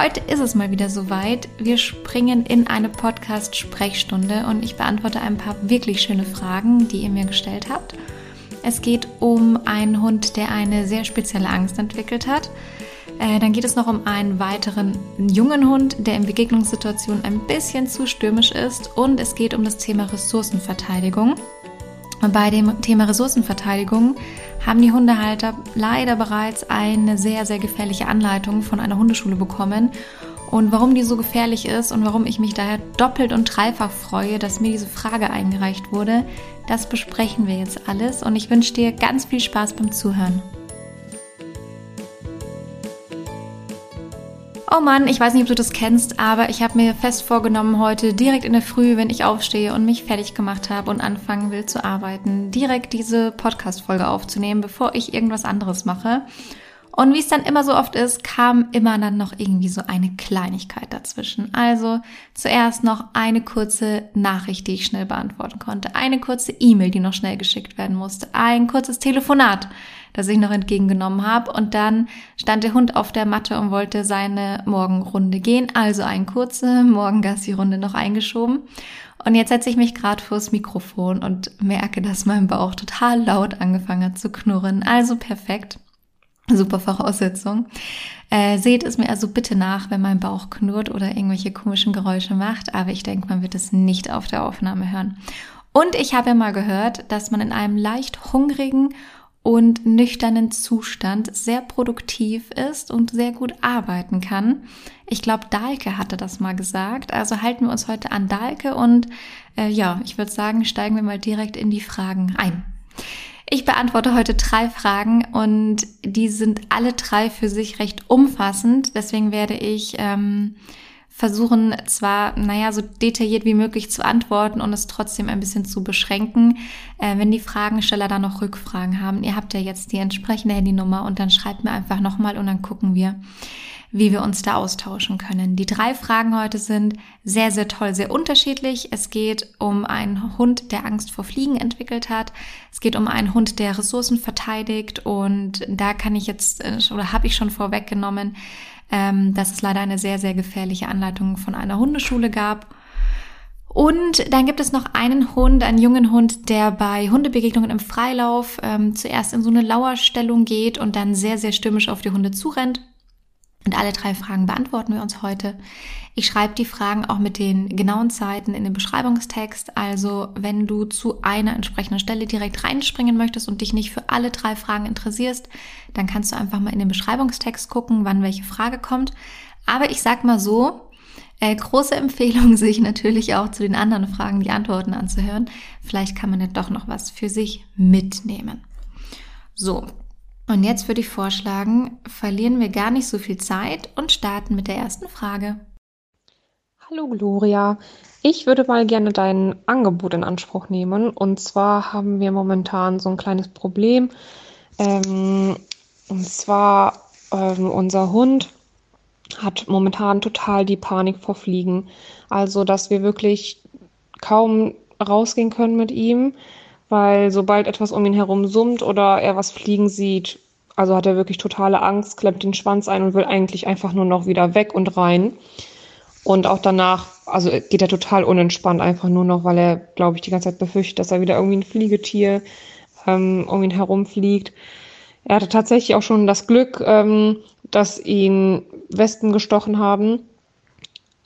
Heute ist es mal wieder soweit. Wir springen in eine Podcast-Sprechstunde und ich beantworte ein paar wirklich schöne Fragen, die ihr mir gestellt habt. Es geht um einen Hund, der eine sehr spezielle Angst entwickelt hat. Äh, dann geht es noch um einen weiteren jungen Hund, der in Begegnungssituationen ein bisschen zu stürmisch ist. Und es geht um das Thema Ressourcenverteidigung. Bei dem Thema Ressourcenverteidigung haben die Hundehalter leider bereits eine sehr, sehr gefährliche Anleitung von einer Hundeschule bekommen. Und warum die so gefährlich ist und warum ich mich daher doppelt und dreifach freue, dass mir diese Frage eingereicht wurde, das besprechen wir jetzt alles. Und ich wünsche dir ganz viel Spaß beim Zuhören. Oh Mann, ich weiß nicht, ob du das kennst, aber ich habe mir fest vorgenommen, heute direkt in der Früh, wenn ich aufstehe und mich fertig gemacht habe und anfangen will zu arbeiten, direkt diese Podcast-Folge aufzunehmen, bevor ich irgendwas anderes mache. Und wie es dann immer so oft ist, kam immer dann noch irgendwie so eine Kleinigkeit dazwischen. Also zuerst noch eine kurze Nachricht, die ich schnell beantworten konnte, eine kurze E-Mail, die noch schnell geschickt werden musste, ein kurzes Telefonat, das ich noch entgegengenommen habe. Und dann stand der Hund auf der Matte und wollte seine Morgenrunde gehen, also eine kurze Morgengassi-Runde noch eingeschoben. Und jetzt setze ich mich gerade vors Mikrofon und merke, dass mein Bauch total laut angefangen hat zu knurren. Also perfekt. Super Voraussetzung. Äh, seht es mir also bitte nach, wenn mein Bauch knurrt oder irgendwelche komischen Geräusche macht, aber ich denke, man wird es nicht auf der Aufnahme hören. Und ich habe ja mal gehört, dass man in einem leicht hungrigen und nüchternen Zustand sehr produktiv ist und sehr gut arbeiten kann. Ich glaube, Dahlke hatte das mal gesagt. Also halten wir uns heute an Dahlke und äh, ja, ich würde sagen, steigen wir mal direkt in die Fragen ein. Ich beantworte heute drei Fragen und die sind alle drei für sich recht umfassend. Deswegen werde ich ähm, versuchen, zwar, naja, so detailliert wie möglich zu antworten und es trotzdem ein bisschen zu beschränken. Äh, wenn die Fragensteller da noch Rückfragen haben, ihr habt ja jetzt die entsprechende Handynummer und dann schreibt mir einfach nochmal und dann gucken wir wie wir uns da austauschen können. Die drei Fragen heute sind sehr, sehr toll, sehr unterschiedlich. Es geht um einen Hund, der Angst vor Fliegen entwickelt hat. Es geht um einen Hund, der Ressourcen verteidigt. Und da kann ich jetzt äh, oder habe ich schon vorweggenommen, ähm, dass es leider eine sehr, sehr gefährliche Anleitung von einer Hundeschule gab. Und dann gibt es noch einen Hund, einen jungen Hund, der bei Hundebegegnungen im Freilauf ähm, zuerst in so eine Lauerstellung geht und dann sehr, sehr stürmisch auf die Hunde zurennt. Und alle drei Fragen beantworten wir uns heute. Ich schreibe die Fragen auch mit den genauen Zeiten in den Beschreibungstext. Also wenn du zu einer entsprechenden Stelle direkt reinspringen möchtest und dich nicht für alle drei Fragen interessierst, dann kannst du einfach mal in den Beschreibungstext gucken, wann welche Frage kommt. Aber ich sag mal so, äh, große Empfehlung, sich natürlich auch zu den anderen Fragen die Antworten anzuhören. Vielleicht kann man ja doch noch was für sich mitnehmen. So, und jetzt würde ich vorschlagen, verlieren wir gar nicht so viel Zeit und starten mit der ersten Frage. Hallo Gloria, ich würde mal gerne dein Angebot in Anspruch nehmen. Und zwar haben wir momentan so ein kleines Problem. Ähm, und zwar ähm, unser Hund hat momentan total die Panik vor Fliegen. Also, dass wir wirklich kaum rausgehen können mit ihm weil sobald etwas um ihn herum summt oder er was fliegen sieht, also hat er wirklich totale Angst, klemmt den Schwanz ein und will eigentlich einfach nur noch wieder weg und rein. Und auch danach, also geht er total unentspannt, einfach nur noch, weil er, glaube ich, die ganze Zeit befürchtet, dass er wieder irgendwie ein Fliegetier ähm, um ihn herumfliegt. Er hatte tatsächlich auch schon das Glück, ähm, dass ihn Wespen gestochen haben.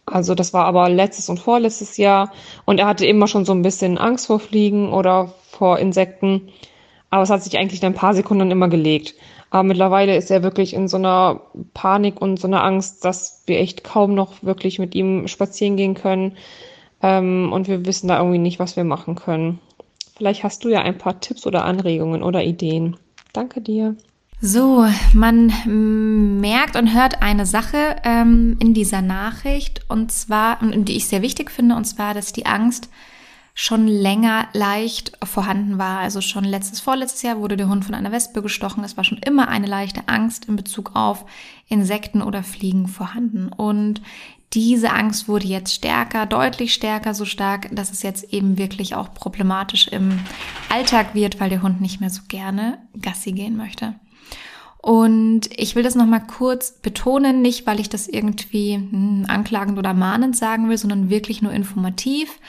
Also das war aber letztes und vorletztes Jahr. Und er hatte immer schon so ein bisschen Angst vor Fliegen oder vor Insekten. Aber es hat sich eigentlich in ein paar Sekunden immer gelegt. Aber mittlerweile ist er wirklich in so einer Panik und so einer Angst, dass wir echt kaum noch wirklich mit ihm spazieren gehen können. Ähm, und wir wissen da irgendwie nicht, was wir machen können. Vielleicht hast du ja ein paar Tipps oder Anregungen oder Ideen. Danke dir. So, man merkt und hört eine Sache ähm, in dieser Nachricht und zwar, die ich sehr wichtig finde, und zwar, dass die Angst schon länger leicht vorhanden war. Also schon letztes, vorletztes Jahr wurde der Hund von einer Wespe gestochen. Es war schon immer eine leichte Angst in Bezug auf Insekten oder Fliegen vorhanden. Und diese Angst wurde jetzt stärker, deutlich stärker, so stark, dass es jetzt eben wirklich auch problematisch im Alltag wird, weil der Hund nicht mehr so gerne Gassi gehen möchte. Und ich will das nochmal kurz betonen, nicht weil ich das irgendwie hm, anklagend oder mahnend sagen will, sondern wirklich nur informativ.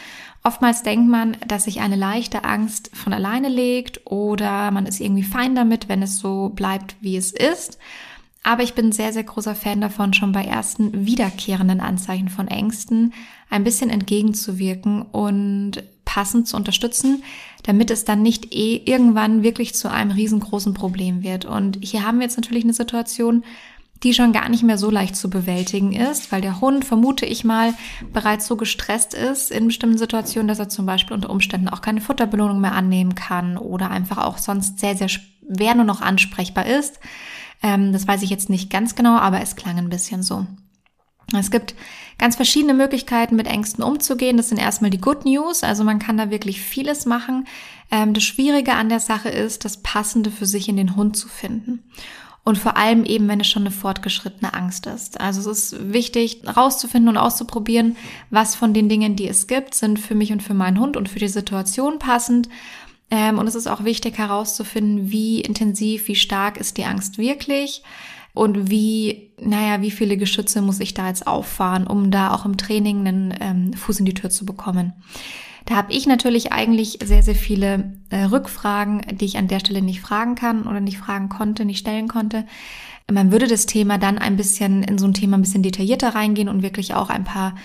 Oftmals denkt man, dass sich eine leichte Angst von alleine legt oder man ist irgendwie fein damit, wenn es so bleibt, wie es ist. Aber ich bin sehr, sehr großer Fan davon, schon bei ersten wiederkehrenden Anzeichen von Ängsten ein bisschen entgegenzuwirken und passend zu unterstützen, damit es dann nicht eh irgendwann wirklich zu einem riesengroßen Problem wird. Und hier haben wir jetzt natürlich eine Situation, die schon gar nicht mehr so leicht zu bewältigen ist, weil der Hund, vermute ich mal, bereits so gestresst ist in bestimmten Situationen, dass er zum Beispiel unter Umständen auch keine Futterbelohnung mehr annehmen kann oder einfach auch sonst sehr, sehr schwer nur noch ansprechbar ist. Ähm, das weiß ich jetzt nicht ganz genau, aber es klang ein bisschen so. Es gibt ganz verschiedene Möglichkeiten, mit Ängsten umzugehen. Das sind erstmal die Good News. Also man kann da wirklich vieles machen. Ähm, das Schwierige an der Sache ist, das Passende für sich in den Hund zu finden. Und vor allem eben, wenn es schon eine fortgeschrittene Angst ist. Also es ist wichtig, rauszufinden und auszuprobieren, was von den Dingen, die es gibt, sind für mich und für meinen Hund und für die Situation passend. Ähm, und es ist auch wichtig herauszufinden, wie intensiv, wie stark ist die Angst wirklich und wie, naja, wie viele Geschütze muss ich da jetzt auffahren, um da auch im Training einen ähm, Fuß in die Tür zu bekommen. Da habe ich natürlich eigentlich sehr, sehr viele äh, Rückfragen, die ich an der Stelle nicht fragen kann oder nicht fragen konnte, nicht stellen konnte. Man würde das Thema dann ein bisschen in so ein Thema ein bisschen detaillierter reingehen und wirklich auch ein paar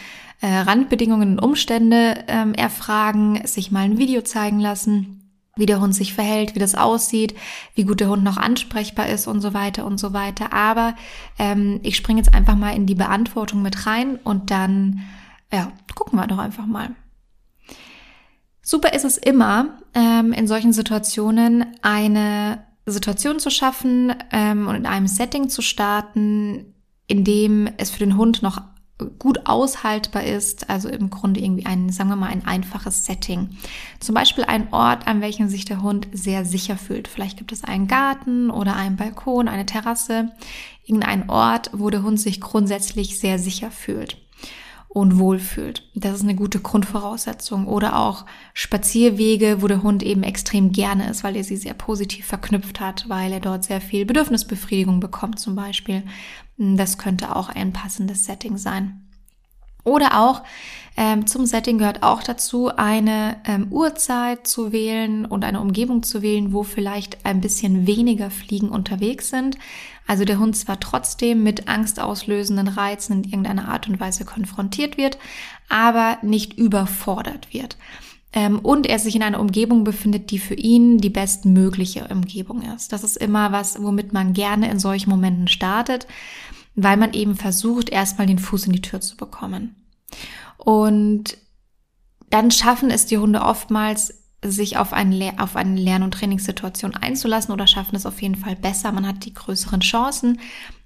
äh, Randbedingungen und Umstände ähm, erfragen, sich mal ein Video zeigen lassen wie der Hund sich verhält, wie das aussieht, wie gut der Hund noch ansprechbar ist und so weiter und so weiter. Aber ähm, ich springe jetzt einfach mal in die Beantwortung mit rein und dann, ja, gucken wir doch einfach mal. Super ist es immer, ähm, in solchen Situationen eine Situation zu schaffen ähm, und in einem Setting zu starten, in dem es für den Hund noch gut aushaltbar ist, also im Grunde irgendwie ein, sagen wir mal, ein einfaches Setting. Zum Beispiel ein Ort, an welchem sich der Hund sehr sicher fühlt. Vielleicht gibt es einen Garten oder einen Balkon, eine Terrasse, irgendein Ort, wo der Hund sich grundsätzlich sehr sicher fühlt und wohlfühlt. Das ist eine gute Grundvoraussetzung. Oder auch Spazierwege, wo der Hund eben extrem gerne ist, weil er sie sehr positiv verknüpft hat, weil er dort sehr viel Bedürfnisbefriedigung bekommt zum Beispiel. Das könnte auch ein passendes Setting sein. Oder auch ähm, zum Setting gehört auch dazu, eine ähm, Uhrzeit zu wählen und eine Umgebung zu wählen, wo vielleicht ein bisschen weniger Fliegen unterwegs sind. Also der Hund zwar trotzdem mit angstauslösenden Reizen in irgendeiner Art und Weise konfrontiert wird, aber nicht überfordert wird. Ähm, und er sich in einer Umgebung befindet, die für ihn die bestmögliche Umgebung ist. Das ist immer was, womit man gerne in solchen Momenten startet, weil man eben versucht, erstmal den Fuß in die Tür zu bekommen. Und dann schaffen es die Hunde oftmals, sich auf, ein, auf eine Lern- und Trainingssituation einzulassen oder schaffen es auf jeden Fall besser. Man hat die größeren Chancen,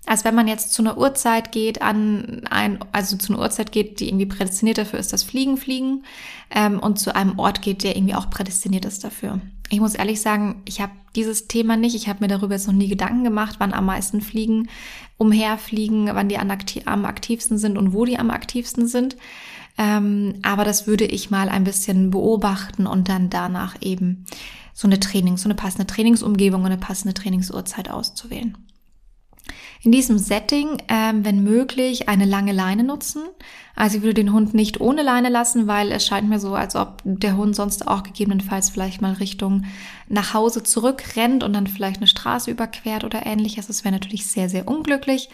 als wenn man jetzt zu einer Uhrzeit geht, an ein, also zu einer Uhrzeit geht, die irgendwie prädestiniert dafür ist, das Fliegen, Fliegen, ähm, und zu einem Ort geht, der irgendwie auch prädestiniert ist dafür. Ich muss ehrlich sagen, ich habe dieses Thema nicht. Ich habe mir darüber jetzt noch nie Gedanken gemacht, wann am meisten Fliegen umherfliegen, wann die am aktivsten sind und wo die am aktivsten sind. Ähm, aber das würde ich mal ein bisschen beobachten und dann danach eben so eine Trainings, so eine passende Trainingsumgebung und eine passende Trainingsuhrzeit auszuwählen. In diesem Setting, ähm, wenn möglich, eine lange Leine nutzen. Also ich würde den Hund nicht ohne Leine lassen, weil es scheint mir so, als ob der Hund sonst auch gegebenenfalls vielleicht mal Richtung nach Hause zurückrennt und dann vielleicht eine Straße überquert oder ähnliches. Das wäre natürlich sehr, sehr unglücklich.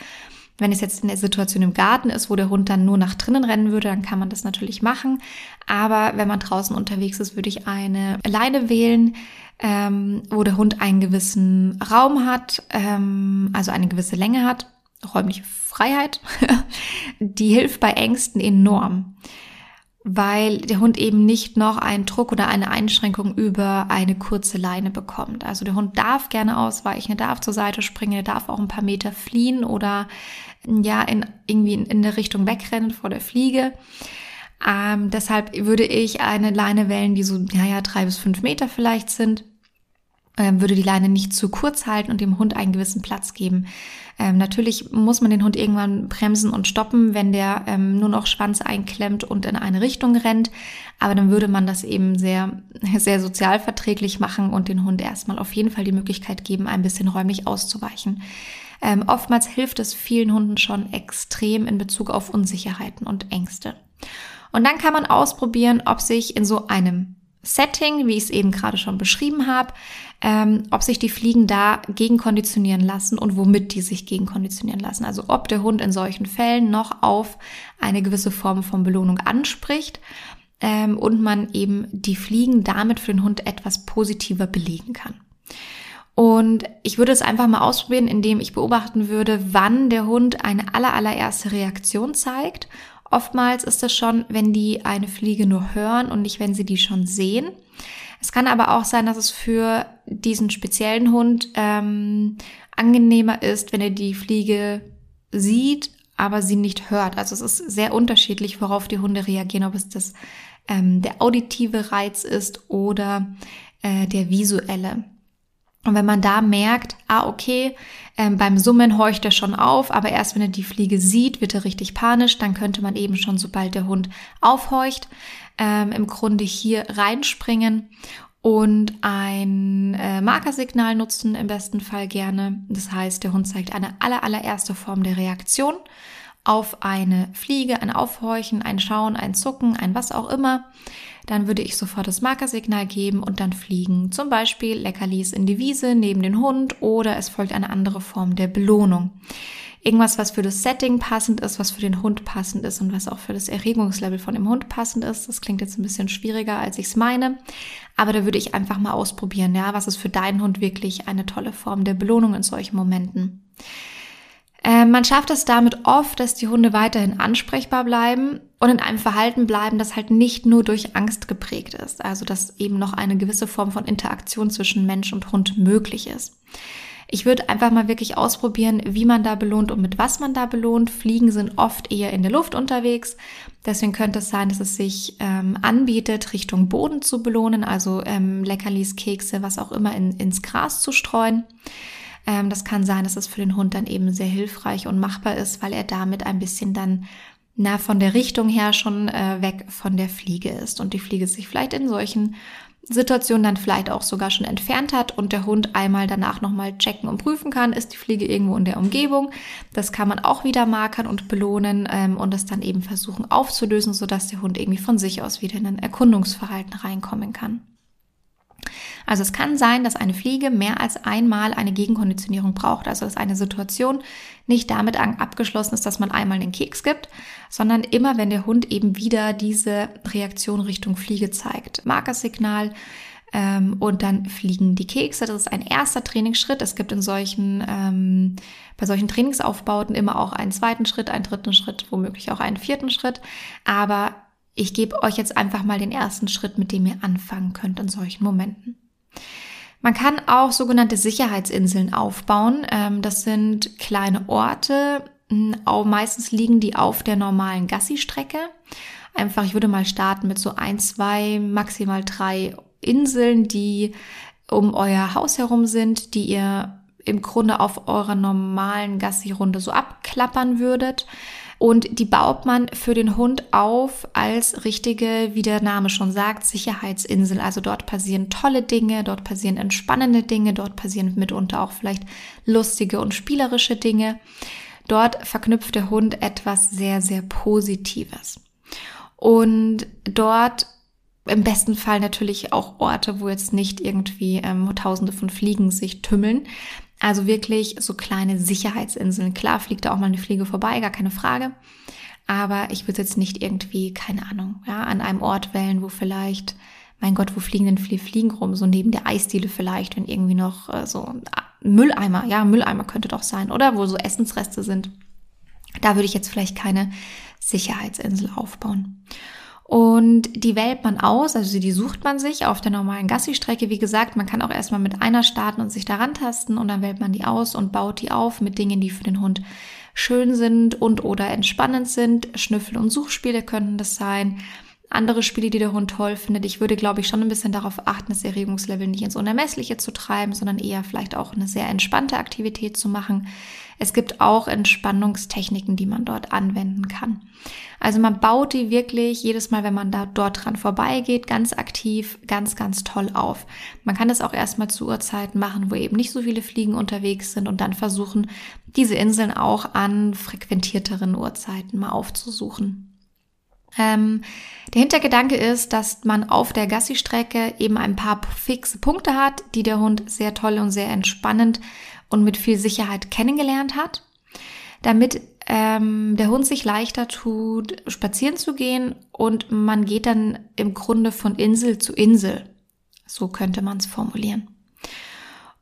Wenn es jetzt in der Situation im Garten ist, wo der Hund dann nur nach drinnen rennen würde, dann kann man das natürlich machen. Aber wenn man draußen unterwegs ist, würde ich eine Leine wählen, ähm, wo der Hund einen gewissen Raum hat, ähm, also eine gewisse Länge hat, räumliche Freiheit. Die hilft bei Ängsten enorm weil der Hund eben nicht noch einen Druck oder eine Einschränkung über eine kurze Leine bekommt. Also der Hund darf gerne ausweichen, er darf zur Seite springen, er darf auch ein paar Meter fliehen oder ja in, irgendwie in, in der Richtung wegrennen vor der Fliege. Ähm, deshalb würde ich eine Leine wählen, die so, naja, drei bis fünf Meter vielleicht sind. Ähm, würde die Leine nicht zu kurz halten und dem Hund einen gewissen Platz geben. Ähm, natürlich muss man den Hund irgendwann bremsen und stoppen, wenn der ähm, nur noch Schwanz einklemmt und in eine Richtung rennt. Aber dann würde man das eben sehr, sehr sozialverträglich machen und den Hund erstmal auf jeden Fall die Möglichkeit geben, ein bisschen räumlich auszuweichen. Ähm, oftmals hilft es vielen Hunden schon extrem in Bezug auf Unsicherheiten und Ängste. Und dann kann man ausprobieren, ob sich in so einem Setting, wie ich es eben gerade schon beschrieben habe, ähm, ob sich die Fliegen da gegenkonditionieren lassen und womit die sich gegenkonditionieren lassen. Also ob der Hund in solchen Fällen noch auf eine gewisse Form von Belohnung anspricht ähm, und man eben die Fliegen damit für den Hund etwas positiver belegen kann. Und ich würde es einfach mal ausprobieren, indem ich beobachten würde, wann der Hund eine aller, allererste Reaktion zeigt Oftmals ist es schon, wenn die eine Fliege nur hören und nicht, wenn sie die schon sehen. Es kann aber auch sein, dass es für diesen speziellen Hund ähm, angenehmer ist, wenn er die Fliege sieht, aber sie nicht hört. Also es ist sehr unterschiedlich, worauf die Hunde reagieren, ob es das ähm, der auditive Reiz ist oder äh, der visuelle. Und wenn man da merkt, ah, okay, ähm, beim Summen horcht er schon auf, aber erst wenn er die Fliege sieht, wird er richtig panisch, dann könnte man eben schon, sobald der Hund aufhorcht, ähm, im Grunde hier reinspringen und ein äh, Markersignal nutzen, im besten Fall gerne. Das heißt, der Hund zeigt eine aller, allererste Form der Reaktion auf eine Fliege, ein Aufhorchen, ein Schauen, ein Zucken, ein was auch immer dann würde ich sofort das Markersignal geben und dann fliegen. Zum Beispiel Leckerlis in die Wiese neben den Hund oder es folgt eine andere Form der Belohnung. Irgendwas, was für das Setting passend ist, was für den Hund passend ist und was auch für das Erregungslevel von dem Hund passend ist. Das klingt jetzt ein bisschen schwieriger, als ich es meine. Aber da würde ich einfach mal ausprobieren, ja, was ist für deinen Hund wirklich eine tolle Form der Belohnung in solchen Momenten. Äh, man schafft es damit oft, dass die Hunde weiterhin ansprechbar bleiben und in einem Verhalten bleiben, das halt nicht nur durch Angst geprägt ist. Also dass eben noch eine gewisse Form von Interaktion zwischen Mensch und Hund möglich ist. Ich würde einfach mal wirklich ausprobieren, wie man da belohnt und mit was man da belohnt. Fliegen sind oft eher in der Luft unterwegs. Deswegen könnte es sein, dass es sich ähm, anbietet, Richtung Boden zu belohnen, also ähm, Leckerlis, Kekse, was auch immer in, ins Gras zu streuen. Ähm, das kann sein, dass es für den Hund dann eben sehr hilfreich und machbar ist, weil er damit ein bisschen dann na, von der Richtung her schon äh, weg von der Fliege ist und die Fliege sich vielleicht in solchen Situationen dann vielleicht auch sogar schon entfernt hat und der Hund einmal danach nochmal checken und prüfen kann, ist die Fliege irgendwo in der Umgebung. Das kann man auch wieder markern und belohnen ähm, und es dann eben versuchen aufzulösen, sodass der Hund irgendwie von sich aus wieder in ein Erkundungsverhalten reinkommen kann. Also es kann sein, dass eine Fliege mehr als einmal eine Gegenkonditionierung braucht. Also dass eine Situation nicht damit abgeschlossen ist, dass man einmal den Keks gibt, sondern immer, wenn der Hund eben wieder diese Reaktion Richtung Fliege zeigt. Markersignal, ähm, und dann fliegen die Kekse. Das ist ein erster Trainingsschritt. Es gibt in solchen, ähm, bei solchen Trainingsaufbauten immer auch einen zweiten Schritt, einen dritten Schritt, womöglich auch einen vierten Schritt. Aber ich gebe euch jetzt einfach mal den ersten Schritt, mit dem ihr anfangen könnt in solchen Momenten. Man kann auch sogenannte Sicherheitsinseln aufbauen. Ähm, das sind kleine Orte. Meistens liegen die auf der normalen Gassi-Strecke. Einfach, ich würde mal starten mit so ein, zwei, maximal drei Inseln, die um euer Haus herum sind, die ihr im Grunde auf eurer normalen Gassi-Runde so abklappern würdet. Und die baut man für den Hund auf als richtige, wie der Name schon sagt, Sicherheitsinsel. Also dort passieren tolle Dinge, dort passieren entspannende Dinge, dort passieren mitunter auch vielleicht lustige und spielerische Dinge. Dort verknüpft der Hund etwas sehr, sehr Positives. Und dort im besten Fall natürlich auch Orte, wo jetzt nicht irgendwie ähm, Tausende von Fliegen sich tümmeln, also wirklich so kleine Sicherheitsinseln. Klar fliegt da auch mal eine Fliege vorbei, gar keine Frage. Aber ich würde jetzt nicht irgendwie, keine Ahnung, ja, an einem Ort wählen, wo vielleicht, mein Gott, wo fliegen denn viele Fliegen rum? So neben der Eisdiele vielleicht, wenn irgendwie noch äh, so Mülleimer, ja, Mülleimer könnte doch sein, oder? Wo so Essensreste sind. Da würde ich jetzt vielleicht keine Sicherheitsinsel aufbauen. Und die wählt man aus, also die sucht man sich auf der normalen Gassi-Strecke. Wie gesagt, man kann auch erstmal mit einer starten und sich daran tasten und dann wählt man die aus und baut die auf mit Dingen, die für den Hund schön sind und oder entspannend sind. Schnüffel- und Suchspiele könnten das sein. Andere Spiele, die der Hund toll findet. Ich würde, glaube ich, schon ein bisschen darauf achten, das Erregungslevel nicht ins Unermessliche zu treiben, sondern eher vielleicht auch eine sehr entspannte Aktivität zu machen. Es gibt auch Entspannungstechniken, die man dort anwenden kann. Also man baut die wirklich jedes Mal, wenn man da dort dran vorbeigeht, ganz aktiv, ganz, ganz toll auf. Man kann das auch erstmal zu Uhrzeiten machen, wo eben nicht so viele Fliegen unterwegs sind und dann versuchen, diese Inseln auch an frequentierteren Uhrzeiten mal aufzusuchen. Ähm, der Hintergedanke ist, dass man auf der Gassi-Strecke eben ein paar fixe Punkte hat, die der Hund sehr toll und sehr entspannend und mit viel Sicherheit kennengelernt hat, damit ähm, der Hund sich leichter tut, spazieren zu gehen und man geht dann im Grunde von Insel zu Insel. So könnte man es formulieren.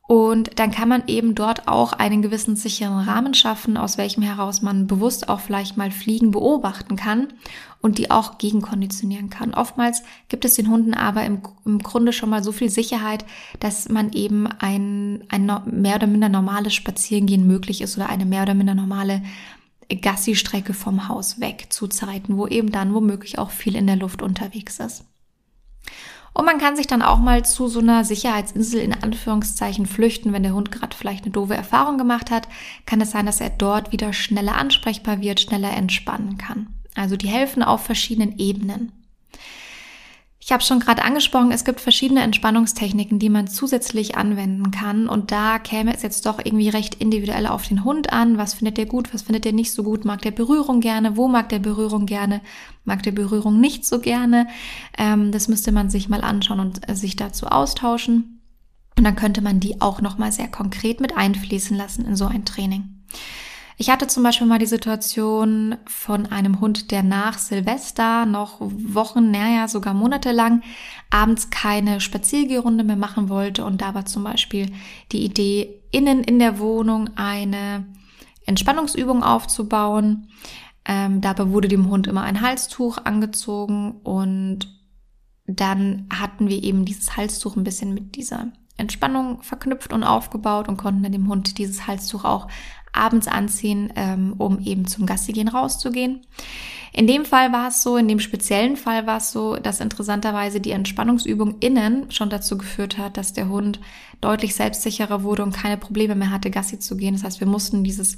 Und dann kann man eben dort auch einen gewissen sicheren Rahmen schaffen, aus welchem heraus man bewusst auch vielleicht mal Fliegen beobachten kann und die auch gegenkonditionieren kann. Oftmals gibt es den Hunden aber im, im Grunde schon mal so viel Sicherheit, dass man eben ein, ein mehr oder minder normales Spazierengehen möglich ist oder eine mehr oder minder normale Gassi-Strecke vom Haus weg zu Zeiten, wo eben dann womöglich auch viel in der Luft unterwegs ist. Und man kann sich dann auch mal zu so einer Sicherheitsinsel in Anführungszeichen flüchten, wenn der Hund gerade vielleicht eine doofe Erfahrung gemacht hat, kann es sein, dass er dort wieder schneller ansprechbar wird, schneller entspannen kann. Also die helfen auf verschiedenen Ebenen. Ich habe schon gerade angesprochen, es gibt verschiedene Entspannungstechniken, die man zusätzlich anwenden kann. Und da käme es jetzt doch irgendwie recht individuell auf den Hund an. Was findet der gut, was findet der nicht so gut? Mag der Berührung gerne? Wo mag der Berührung gerne? Mag der Berührung nicht so gerne? Ähm, das müsste man sich mal anschauen und äh, sich dazu austauschen. Und dann könnte man die auch nochmal sehr konkret mit einfließen lassen in so ein Training. Ich hatte zum Beispiel mal die Situation von einem Hund, der nach Silvester noch Wochen, naja, sogar monatelang abends keine Spaziergehrunde mehr machen wollte. Und da war zum Beispiel die Idee, innen in der Wohnung eine Entspannungsübung aufzubauen. Ähm, dabei wurde dem Hund immer ein Halstuch angezogen und dann hatten wir eben dieses Halstuch ein bisschen mit dieser Entspannung verknüpft und aufgebaut und konnten dann dem Hund dieses Halstuch auch abends anziehen, ähm, um eben zum Gassi gehen rauszugehen. In dem Fall war es so, in dem speziellen Fall war es so, dass interessanterweise die Entspannungsübung innen schon dazu geführt hat, dass der Hund deutlich selbstsicherer wurde und keine Probleme mehr hatte, Gassi zu gehen. Das heißt, wir mussten dieses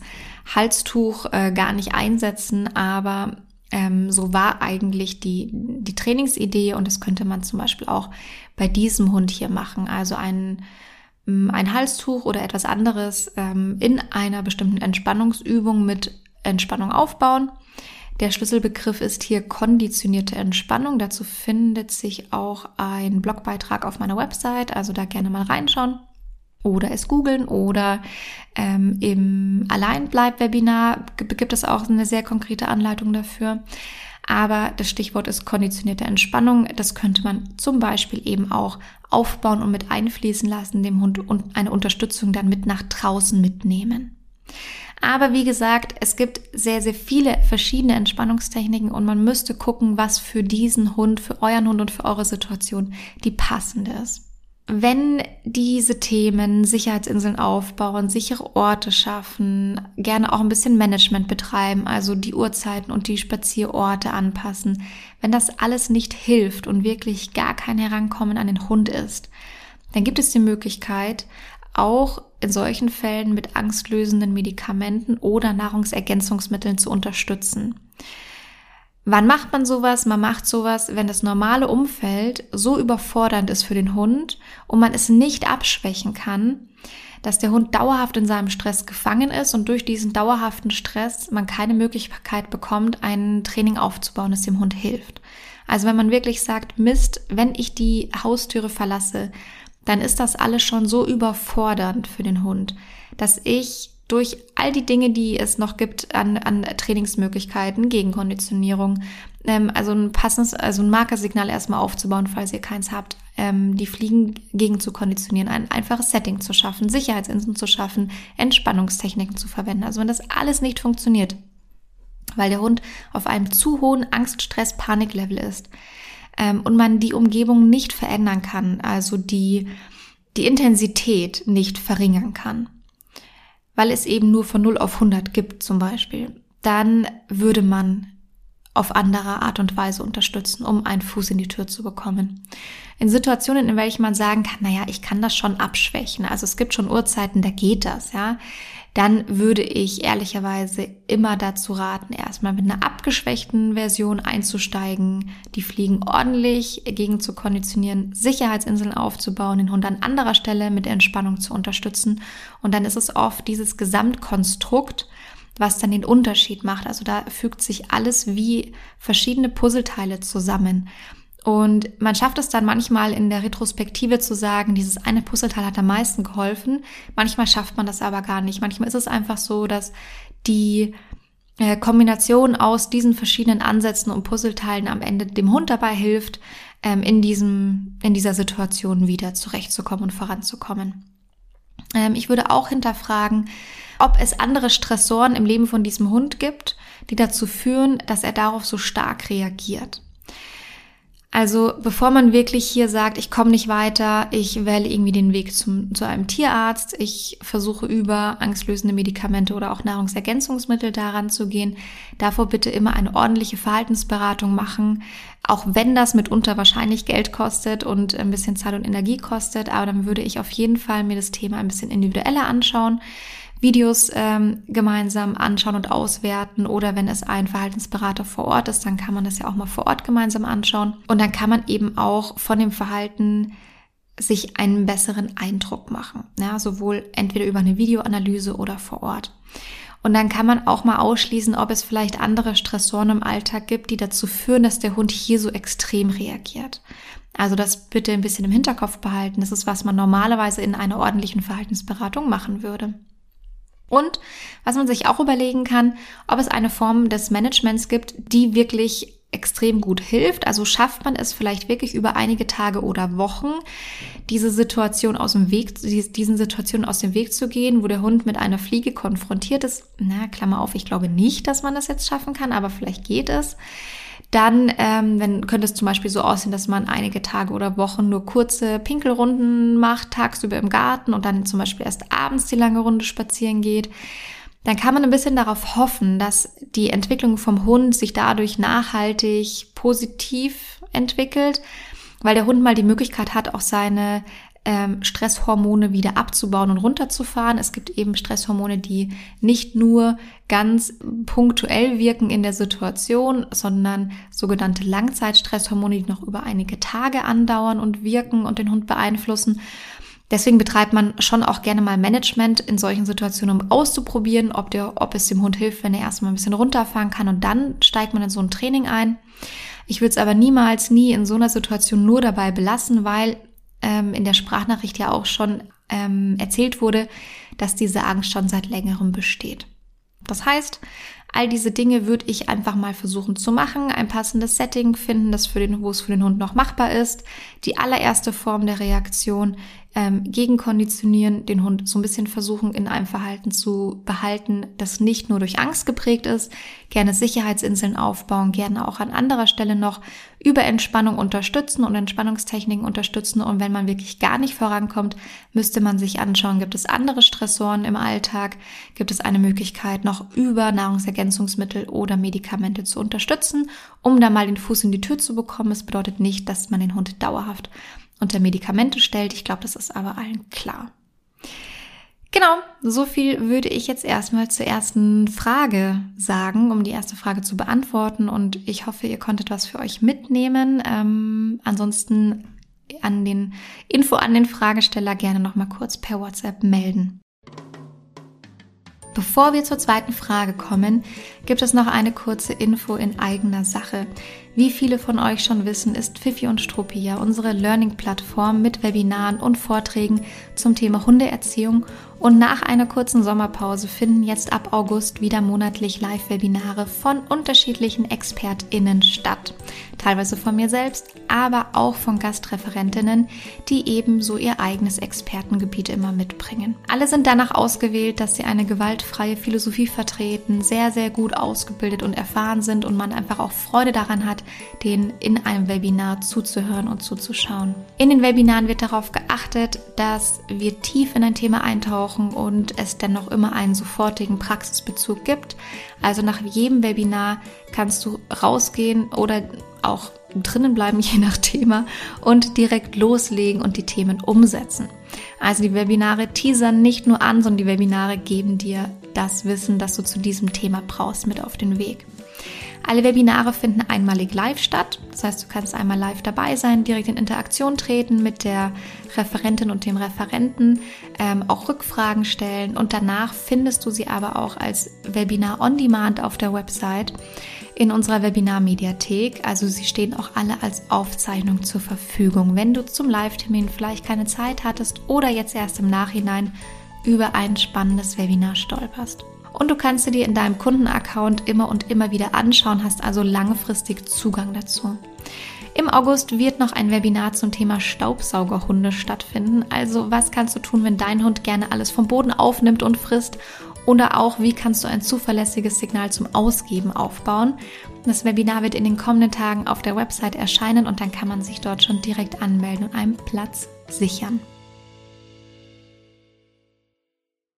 Halstuch äh, gar nicht einsetzen, aber ähm, so war eigentlich die, die Trainingsidee und das könnte man zum Beispiel auch bei diesem Hund hier machen. Also einen ein Halstuch oder etwas anderes ähm, in einer bestimmten Entspannungsübung mit Entspannung aufbauen. Der Schlüsselbegriff ist hier konditionierte Entspannung. Dazu findet sich auch ein Blogbeitrag auf meiner Website, also da gerne mal reinschauen oder es googeln oder ähm, im Alleinbleib-Webinar gibt es auch eine sehr konkrete Anleitung dafür. Aber das Stichwort ist konditionierte Entspannung. Das könnte man zum Beispiel eben auch aufbauen und mit einfließen lassen, dem Hund und eine Unterstützung dann mit nach draußen mitnehmen. Aber wie gesagt, es gibt sehr, sehr viele verschiedene Entspannungstechniken und man müsste gucken, was für diesen Hund, für euren Hund und für eure Situation die passende ist wenn diese Themen Sicherheitsinseln aufbauen, sichere Orte schaffen, gerne auch ein bisschen Management betreiben, also die Uhrzeiten und die Spazierorte anpassen, wenn das alles nicht hilft und wirklich gar kein Herankommen an den Hund ist, dann gibt es die Möglichkeit, auch in solchen Fällen mit angstlösenden Medikamenten oder Nahrungsergänzungsmitteln zu unterstützen. Wann macht man sowas? Man macht sowas, wenn das normale Umfeld so überfordernd ist für den Hund und man es nicht abschwächen kann, dass der Hund dauerhaft in seinem Stress gefangen ist und durch diesen dauerhaften Stress man keine Möglichkeit bekommt, ein Training aufzubauen, das dem Hund hilft. Also wenn man wirklich sagt, Mist, wenn ich die Haustüre verlasse, dann ist das alles schon so überfordernd für den Hund, dass ich durch all die Dinge, die es noch gibt an, an Trainingsmöglichkeiten, Gegenkonditionierung, ähm, also ein passendes, also ein Markersignal erstmal aufzubauen, falls ihr keins habt, ähm, die Fliegen gegen zu konditionieren, ein einfaches Setting zu schaffen, Sicherheitsinseln zu schaffen, Entspannungstechniken zu verwenden. Also wenn das alles nicht funktioniert, weil der Hund auf einem zu hohen Angst, Stress, Paniklevel ist ähm, und man die Umgebung nicht verändern kann, also die, die Intensität nicht verringern kann weil es eben nur von 0 auf 100 gibt zum Beispiel, dann würde man auf andere Art und Weise unterstützen, um einen Fuß in die Tür zu bekommen. In Situationen, in welchen man sagen kann, naja, ich kann das schon abschwächen, also es gibt schon Uhrzeiten, da geht das, ja, dann würde ich ehrlicherweise immer dazu raten, erstmal mit einer abgeschwächten Version einzusteigen, die Fliegen ordentlich gegen zu konditionieren, Sicherheitsinseln aufzubauen, den Hund an anderer Stelle mit der Entspannung zu unterstützen. Und dann ist es oft dieses Gesamtkonstrukt, was dann den Unterschied macht. Also da fügt sich alles wie verschiedene Puzzleteile zusammen. Und man schafft es dann manchmal in der Retrospektive zu sagen, dieses eine Puzzleteil hat am meisten geholfen. Manchmal schafft man das aber gar nicht. Manchmal ist es einfach so, dass die äh, Kombination aus diesen verschiedenen Ansätzen und Puzzleteilen am Ende dem Hund dabei hilft, ähm, in diesem, in dieser Situation wieder zurechtzukommen und voranzukommen. Ähm, ich würde auch hinterfragen, ob es andere Stressoren im Leben von diesem Hund gibt, die dazu führen, dass er darauf so stark reagiert. Also bevor man wirklich hier sagt, ich komme nicht weiter, ich wähle irgendwie den Weg zum, zu einem Tierarzt, ich versuche über angstlösende Medikamente oder auch Nahrungsergänzungsmittel daran zu gehen, davor bitte immer eine ordentliche Verhaltensberatung machen, auch wenn das mitunter wahrscheinlich Geld kostet und ein bisschen Zeit und Energie kostet, aber dann würde ich auf jeden Fall mir das Thema ein bisschen individueller anschauen Videos ähm, gemeinsam anschauen und auswerten oder wenn es ein Verhaltensberater vor Ort ist, dann kann man das ja auch mal vor Ort gemeinsam anschauen und dann kann man eben auch von dem Verhalten sich einen besseren Eindruck machen, ja, sowohl entweder über eine Videoanalyse oder vor Ort. Und dann kann man auch mal ausschließen, ob es vielleicht andere Stressoren im Alltag gibt, die dazu führen, dass der Hund hier so extrem reagiert. Also das bitte ein bisschen im Hinterkopf behalten. Das ist, was man normalerweise in einer ordentlichen Verhaltensberatung machen würde. Und was man sich auch überlegen kann, ob es eine Form des Managements gibt, die wirklich extrem gut hilft. Also schafft man es vielleicht wirklich über einige Tage oder Wochen, diese Situation aus dem Weg, diesen Situationen aus dem Weg zu gehen, wo der Hund mit einer Fliege konfrontiert ist. Na, Klammer auf, ich glaube nicht, dass man das jetzt schaffen kann, aber vielleicht geht es. Dann ähm, wenn, könnte es zum Beispiel so aussehen, dass man einige Tage oder Wochen nur kurze Pinkelrunden macht, tagsüber im Garten und dann zum Beispiel erst abends die lange Runde spazieren geht. Dann kann man ein bisschen darauf hoffen, dass die Entwicklung vom Hund sich dadurch nachhaltig positiv entwickelt, weil der Hund mal die Möglichkeit hat, auch seine ähm, Stresshormone wieder abzubauen und runterzufahren. Es gibt eben Stresshormone, die nicht nur ganz punktuell wirken in der Situation, sondern sogenannte Langzeitstresshormone, die noch über einige Tage andauern und wirken und den Hund beeinflussen. Deswegen betreibt man schon auch gerne mal Management in solchen Situationen, um auszuprobieren, ob, der, ob es dem Hund hilft, wenn er erstmal ein bisschen runterfahren kann und dann steigt man in so ein Training ein. Ich würde es aber niemals, nie in so einer Situation nur dabei belassen, weil ähm, in der Sprachnachricht ja auch schon ähm, erzählt wurde, dass diese Angst schon seit längerem besteht. Das heißt, all diese Dinge würde ich einfach mal versuchen zu machen, ein passendes Setting finden, das für den, wo es für den Hund noch machbar ist. Die allererste Form der Reaktion ähm, gegenkonditionieren, den Hund so ein bisschen versuchen, in einem Verhalten zu behalten, das nicht nur durch Angst geprägt ist, gerne Sicherheitsinseln aufbauen, gerne auch an anderer Stelle noch über Entspannung unterstützen und Entspannungstechniken unterstützen. Und wenn man wirklich gar nicht vorankommt, müsste man sich anschauen, gibt es andere Stressoren im Alltag, gibt es eine Möglichkeit, noch über Nahrungsergänzungsmittel oder Medikamente zu unterstützen, um da mal den Fuß in die Tür zu bekommen. Es bedeutet nicht, dass man den Hund dauerhaft unter Medikamente stellt. Ich glaube, das ist aber allen klar. Genau, so viel würde ich jetzt erstmal zur ersten Frage sagen, um die erste Frage zu beantworten. Und ich hoffe, ihr konntet was für euch mitnehmen. Ähm, ansonsten an den Info an den Fragesteller gerne nochmal kurz per WhatsApp melden. Bevor wir zur zweiten Frage kommen, gibt es noch eine kurze Info in eigener Sache. Wie viele von euch schon wissen, ist Fifi und Struppi ja unsere Learning-Plattform mit Webinaren und Vorträgen zum Thema Hundeerziehung und nach einer kurzen Sommerpause finden jetzt ab August wieder monatlich Live-Webinare von unterschiedlichen ExpertInnen statt. Teilweise von mir selbst, aber auch von Gastreferentinnen, die ebenso ihr eigenes Expertengebiet immer mitbringen. Alle sind danach ausgewählt, dass sie eine gewaltfreie Philosophie vertreten, sehr, sehr gut ausgebildet und erfahren sind und man einfach auch Freude daran hat, den in einem Webinar zuzuhören und zuzuschauen. In den Webinaren wird darauf geachtet, dass wir tief in ein Thema eintauchen und es dennoch immer einen sofortigen Praxisbezug gibt. Also nach jedem Webinar kannst du rausgehen oder auch drinnen bleiben, je nach Thema, und direkt loslegen und die Themen umsetzen. Also die Webinare teasern nicht nur an, sondern die Webinare geben dir das Wissen, das du zu diesem Thema brauchst, mit auf den Weg. Alle Webinare finden einmalig live statt. Das heißt, du kannst einmal live dabei sein, direkt in Interaktion treten mit der Referentin und dem Referenten, ähm, auch Rückfragen stellen und danach findest du sie aber auch als Webinar on Demand auf der Website in unserer Webinar-Mediathek. Also sie stehen auch alle als Aufzeichnung zur Verfügung. Wenn du zum Live-Termin vielleicht keine Zeit hattest oder jetzt erst im Nachhinein über ein spannendes Webinar stolperst. Und du kannst sie dir in deinem Kundenaccount immer und immer wieder anschauen, hast also langfristig Zugang dazu. Im August wird noch ein Webinar zum Thema Staubsaugerhunde stattfinden. Also was kannst du tun, wenn dein Hund gerne alles vom Boden aufnimmt und frisst oder auch, wie kannst du ein zuverlässiges Signal zum Ausgeben aufbauen? Das Webinar wird in den kommenden Tagen auf der Website erscheinen und dann kann man sich dort schon direkt anmelden und einen Platz sichern.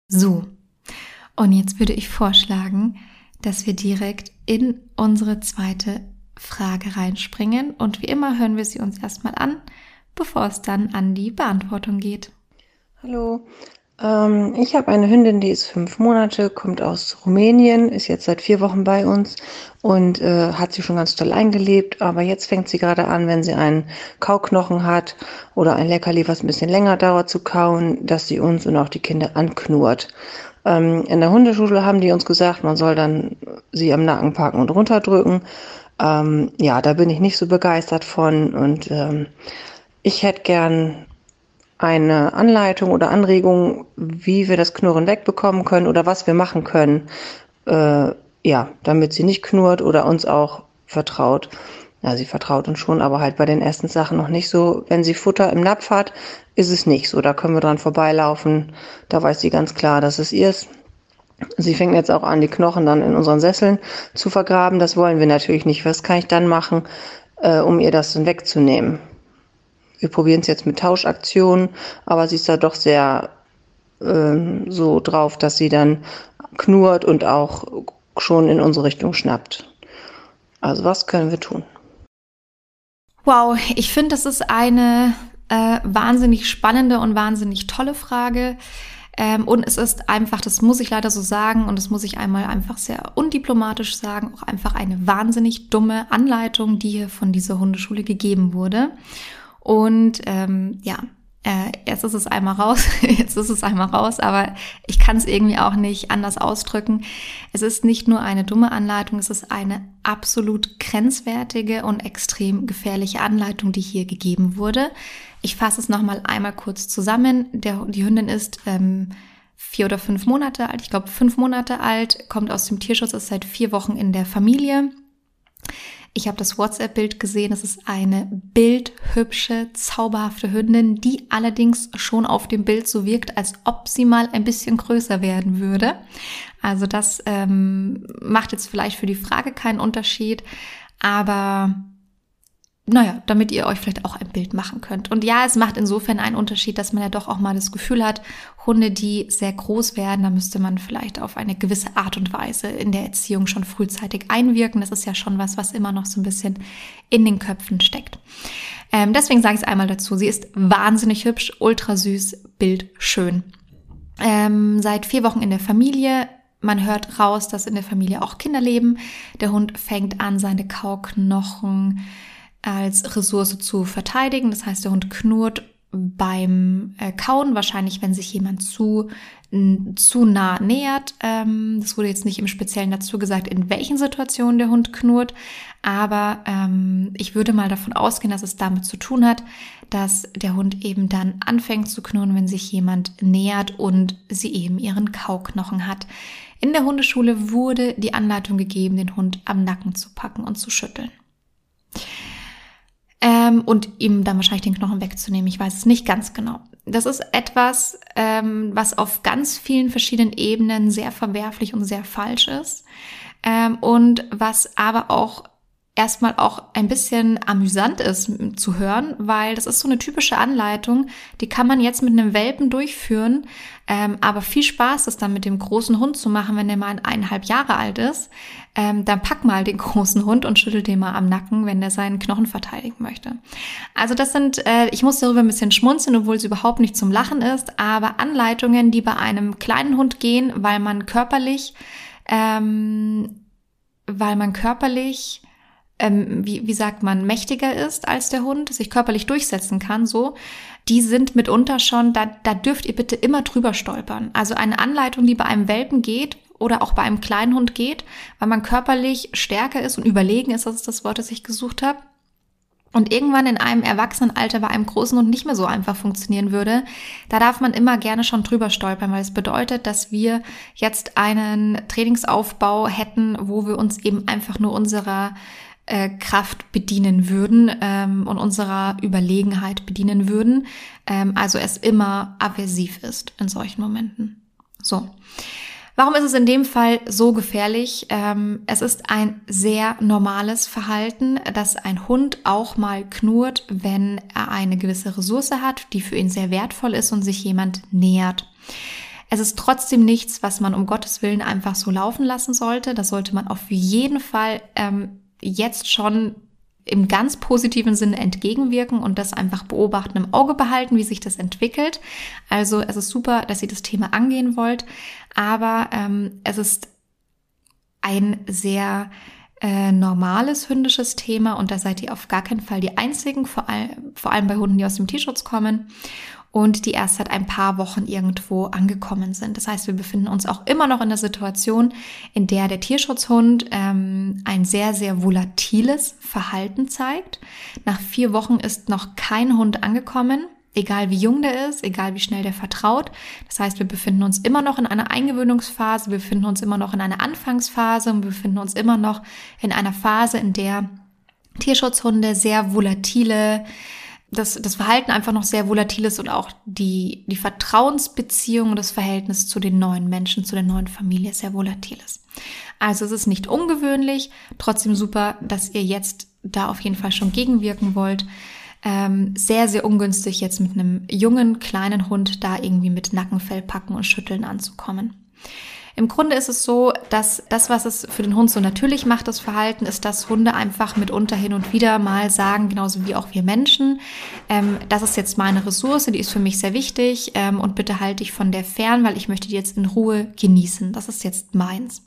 So, und jetzt würde ich vorschlagen, dass wir direkt in unsere zweite Frage reinspringen und wie immer hören wir sie uns erstmal an, bevor es dann an die Beantwortung geht. Hallo, ähm, ich habe eine Hündin, die ist fünf Monate, kommt aus Rumänien, ist jetzt seit vier Wochen bei uns und äh, hat sie schon ganz toll eingelebt. Aber jetzt fängt sie gerade an, wenn sie einen Kauknochen hat oder ein Leckerli, was ein bisschen länger dauert zu kauen, dass sie uns und auch die Kinder anknurrt. Ähm, in der Hundeschule haben die uns gesagt, man soll dann sie am Nacken packen und runterdrücken. Ähm, ja, da bin ich nicht so begeistert von und ähm, ich hätte gern eine Anleitung oder Anregung, wie wir das Knurren wegbekommen können oder was wir machen können, äh, ja, damit sie nicht knurrt oder uns auch vertraut. Ja, sie vertraut uns schon, aber halt bei den ersten Sachen noch nicht so. Wenn sie Futter im Napf hat, ist es nicht so. Da können wir dran vorbeilaufen. Da weiß sie ganz klar, dass es ihr ist. Sie fängt jetzt auch an, die Knochen dann in unseren Sesseln zu vergraben. Das wollen wir natürlich nicht. Was kann ich dann machen, äh, um ihr das dann wegzunehmen? wir probieren es jetzt mit Tauschaktionen, aber sie ist da doch sehr ähm, so drauf, dass sie dann knurrt und auch schon in unsere Richtung schnappt. Also was können wir tun? Wow, ich finde, das ist eine äh, wahnsinnig spannende und wahnsinnig tolle Frage. Ähm, und es ist einfach, das muss ich leider so sagen, und das muss ich einmal einfach sehr undiplomatisch sagen, auch einfach eine wahnsinnig dumme Anleitung, die hier von dieser Hundeschule gegeben wurde. Und ähm, ja, äh, jetzt ist es einmal raus, jetzt ist es einmal raus, aber ich kann es irgendwie auch nicht anders ausdrücken. Es ist nicht nur eine dumme Anleitung, es ist eine absolut grenzwertige und extrem gefährliche Anleitung, die hier gegeben wurde. Ich fasse es nochmal einmal kurz zusammen. Der, die Hündin ist ähm, vier oder fünf Monate alt, ich glaube fünf Monate alt, kommt aus dem Tierschutz, ist seit vier Wochen in der Familie ich habe das WhatsApp-Bild gesehen. Es ist eine bildhübsche, zauberhafte Hündin, die allerdings schon auf dem Bild so wirkt, als ob sie mal ein bisschen größer werden würde. Also das ähm, macht jetzt vielleicht für die Frage keinen Unterschied, aber naja, damit ihr euch vielleicht auch ein Bild machen könnt. Und ja, es macht insofern einen Unterschied, dass man ja doch auch mal das Gefühl hat, Hunde, die sehr groß werden, da müsste man vielleicht auf eine gewisse Art und Weise in der Erziehung schon frühzeitig einwirken. Das ist ja schon was, was immer noch so ein bisschen in den Köpfen steckt. Ähm, deswegen sage ich es einmal dazu. Sie ist wahnsinnig hübsch, ultra süß, bildschön. Ähm, seit vier Wochen in der Familie, man hört raus, dass in der Familie auch Kinder leben. Der Hund fängt an, seine Kauknochen als Ressource zu verteidigen. Das heißt, der Hund knurrt beim äh, Kauen, wahrscheinlich wenn sich jemand zu, zu nah nähert. Ähm, das wurde jetzt nicht im Speziellen dazu gesagt, in welchen Situationen der Hund knurrt, aber ähm, ich würde mal davon ausgehen, dass es damit zu tun hat, dass der Hund eben dann anfängt zu knurren, wenn sich jemand nähert und sie eben ihren Kauknochen hat. In der Hundeschule wurde die Anleitung gegeben, den Hund am Nacken zu packen und zu schütteln ähm, und ihm dann wahrscheinlich den Knochen wegzunehmen. Ich weiß es nicht ganz genau. Das ist etwas, ähm, was auf ganz vielen verschiedenen Ebenen sehr verwerflich und sehr falsch ist. Ähm, und was aber auch erstmal auch ein bisschen amüsant ist zu hören, weil das ist so eine typische Anleitung, die kann man jetzt mit einem Welpen durchführen, ähm, aber viel Spaß ist dann mit dem großen Hund zu machen, wenn der mal eineinhalb Jahre alt ist. Ähm, dann pack mal den großen Hund und schüttel den mal am Nacken, wenn der seinen Knochen verteidigen möchte. Also das sind, äh, ich muss darüber ein bisschen schmunzeln, obwohl es überhaupt nicht zum Lachen ist, aber Anleitungen, die bei einem kleinen Hund gehen, weil man körperlich, ähm, weil man körperlich ähm, wie, wie sagt man, mächtiger ist als der Hund, sich körperlich durchsetzen kann, so, die sind mitunter schon, da, da dürft ihr bitte immer drüber stolpern. Also eine Anleitung, die bei einem Welpen geht oder auch bei einem kleinen Hund geht, weil man körperlich stärker ist und überlegen ist, das ist das Wort, das ich gesucht habe, und irgendwann in einem Erwachsenenalter bei einem großen Hund nicht mehr so einfach funktionieren würde, da darf man immer gerne schon drüber stolpern, weil es bedeutet, dass wir jetzt einen Trainingsaufbau hätten, wo wir uns eben einfach nur unserer äh, Kraft bedienen würden ähm, und unserer Überlegenheit bedienen würden. Ähm, also es immer aversiv ist in solchen Momenten. So. Warum ist es in dem Fall so gefährlich? Ähm, es ist ein sehr normales Verhalten, dass ein Hund auch mal knurrt, wenn er eine gewisse Ressource hat, die für ihn sehr wertvoll ist und sich jemand nähert. Es ist trotzdem nichts, was man um Gottes Willen einfach so laufen lassen sollte. Das sollte man auf jeden Fall ähm, jetzt schon im ganz positiven Sinne entgegenwirken und das einfach beobachten, im Auge behalten, wie sich das entwickelt. Also es ist super, dass ihr das Thema angehen wollt, aber ähm, es ist ein sehr äh, normales hündisches Thema und da seid ihr auf gar keinen Fall die einzigen, vor, all, vor allem bei Hunden, die aus dem Tierschutz kommen und die erst seit ein paar Wochen irgendwo angekommen sind. Das heißt, wir befinden uns auch immer noch in der Situation, in der der Tierschutzhund ähm, ein sehr, sehr volatiles Verhalten zeigt. Nach vier Wochen ist noch kein Hund angekommen. Egal wie jung der ist, egal wie schnell der vertraut. Das heißt, wir befinden uns immer noch in einer Eingewöhnungsphase, wir befinden uns immer noch in einer Anfangsphase und wir befinden uns immer noch in einer Phase, in der Tierschutzhunde sehr volatile, das, das Verhalten einfach noch sehr volatil ist und auch die, die Vertrauensbeziehung und das Verhältnis zu den neuen Menschen, zu der neuen Familie sehr volatil ist. Also es ist nicht ungewöhnlich, trotzdem super, dass ihr jetzt da auf jeden Fall schon gegenwirken wollt. Ähm, sehr, sehr ungünstig, jetzt mit einem jungen, kleinen Hund da irgendwie mit Nackenfell packen und schütteln anzukommen. Im Grunde ist es so, dass das, was es für den Hund so natürlich macht, das Verhalten, ist, dass Hunde einfach mitunter hin und wieder mal sagen, genauso wie auch wir Menschen, ähm, das ist jetzt meine Ressource, die ist für mich sehr wichtig ähm, und bitte halte ich von der fern, weil ich möchte die jetzt in Ruhe genießen. Das ist jetzt meins.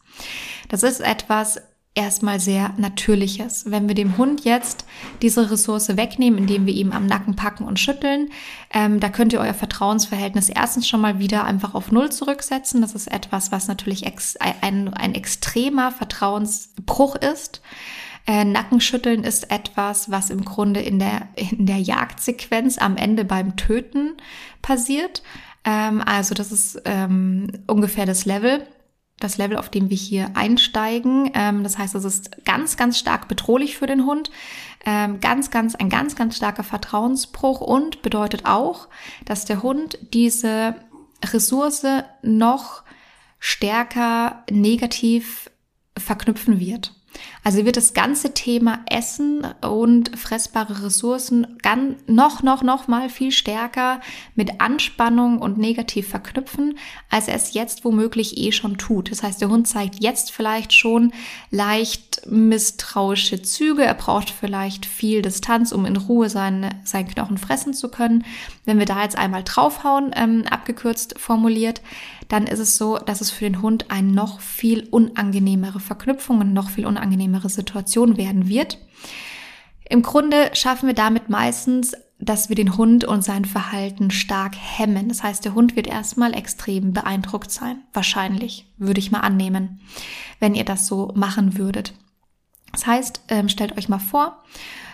Das ist etwas, erstmal sehr Natürliches. Wenn wir dem Hund jetzt diese Ressource wegnehmen, indem wir ihm am Nacken packen und schütteln, ähm, da könnt ihr euer Vertrauensverhältnis erstens schon mal wieder einfach auf Null zurücksetzen. Das ist etwas, was natürlich ex ein, ein extremer Vertrauensbruch ist. Äh, Nackenschütteln ist etwas, was im Grunde in der, in der Jagdsequenz am Ende beim Töten passiert. Ähm, also das ist ähm, ungefähr das Level das Level, auf dem wir hier einsteigen. Ähm, das heißt, es ist ganz, ganz stark bedrohlich für den Hund. Ähm, ganz, ganz, ein ganz, ganz starker Vertrauensbruch und bedeutet auch, dass der Hund diese Ressource noch stärker negativ verknüpfen wird. Also wird das ganze Thema Essen und fressbare Ressourcen ganz, noch, noch, noch mal viel stärker mit Anspannung und negativ verknüpfen, als er es jetzt womöglich eh schon tut. Das heißt, der Hund zeigt jetzt vielleicht schon leicht misstrauische Züge. Er braucht vielleicht viel Distanz, um in Ruhe seinen, seinen Knochen fressen zu können. Wenn wir da jetzt einmal draufhauen, ähm, abgekürzt formuliert, dann ist es so, dass es für den Hund eine noch viel unangenehmere Verknüpfung und noch viel unangenehmere Situation werden wird. Im Grunde schaffen wir damit meistens, dass wir den Hund und sein Verhalten stark hemmen. Das heißt, der Hund wird erstmal extrem beeindruckt sein. Wahrscheinlich, würde ich mal annehmen, wenn ihr das so machen würdet. Das heißt, ähm, stellt euch mal vor,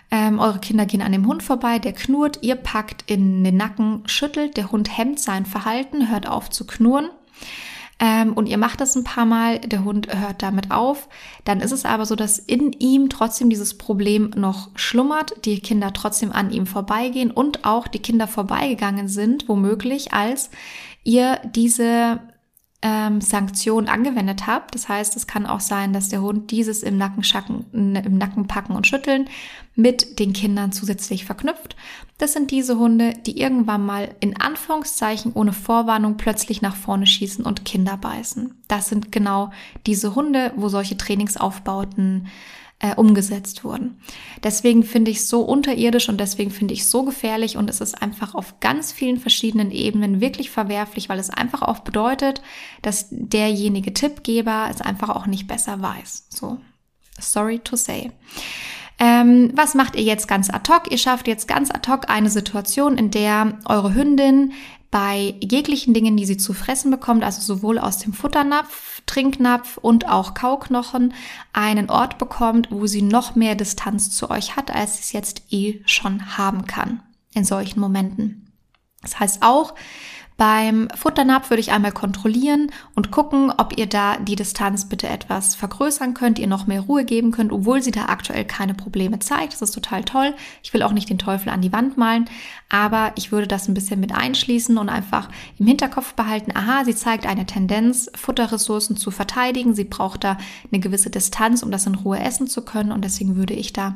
ähm, eure Kinder gehen an dem Hund vorbei, der knurrt, ihr packt in den Nacken, schüttelt, der Hund hemmt sein Verhalten, hört auf zu knurren und ihr macht das ein paar Mal, der Hund hört damit auf, dann ist es aber so, dass in ihm trotzdem dieses Problem noch schlummert, die Kinder trotzdem an ihm vorbeigehen und auch die Kinder vorbeigegangen sind, womöglich, als ihr diese ähm, Sanktion angewendet habe. Das heißt, es kann auch sein, dass der Hund dieses im Nacken, schacken, im Nacken packen und schütteln mit den Kindern zusätzlich verknüpft. Das sind diese Hunde, die irgendwann mal in Anführungszeichen ohne Vorwarnung plötzlich nach vorne schießen und Kinder beißen. Das sind genau diese Hunde, wo solche Trainingsaufbauten äh, umgesetzt wurden. Deswegen finde ich so unterirdisch und deswegen finde ich so gefährlich und es ist einfach auf ganz vielen verschiedenen Ebenen wirklich verwerflich, weil es einfach auch bedeutet, dass derjenige Tippgeber es einfach auch nicht besser weiß. So, sorry to say. Ähm, was macht ihr jetzt ganz ad hoc? Ihr schafft jetzt ganz ad hoc eine Situation, in der eure Hündin bei jeglichen Dingen, die sie zu fressen bekommt, also sowohl aus dem Futternapf, Trinknapf und auch Kauknochen, einen Ort bekommt, wo sie noch mehr Distanz zu euch hat, als sie es jetzt eh schon haben kann in solchen Momenten. Das heißt auch, beim Futternapf würde ich einmal kontrollieren und gucken, ob ihr da die Distanz bitte etwas vergrößern könnt, ihr noch mehr Ruhe geben könnt, obwohl sie da aktuell keine Probleme zeigt. Das ist total toll. Ich will auch nicht den Teufel an die Wand malen, aber ich würde das ein bisschen mit einschließen und einfach im Hinterkopf behalten, aha, sie zeigt eine Tendenz, Futterressourcen zu verteidigen. Sie braucht da eine gewisse Distanz, um das in Ruhe essen zu können und deswegen würde ich da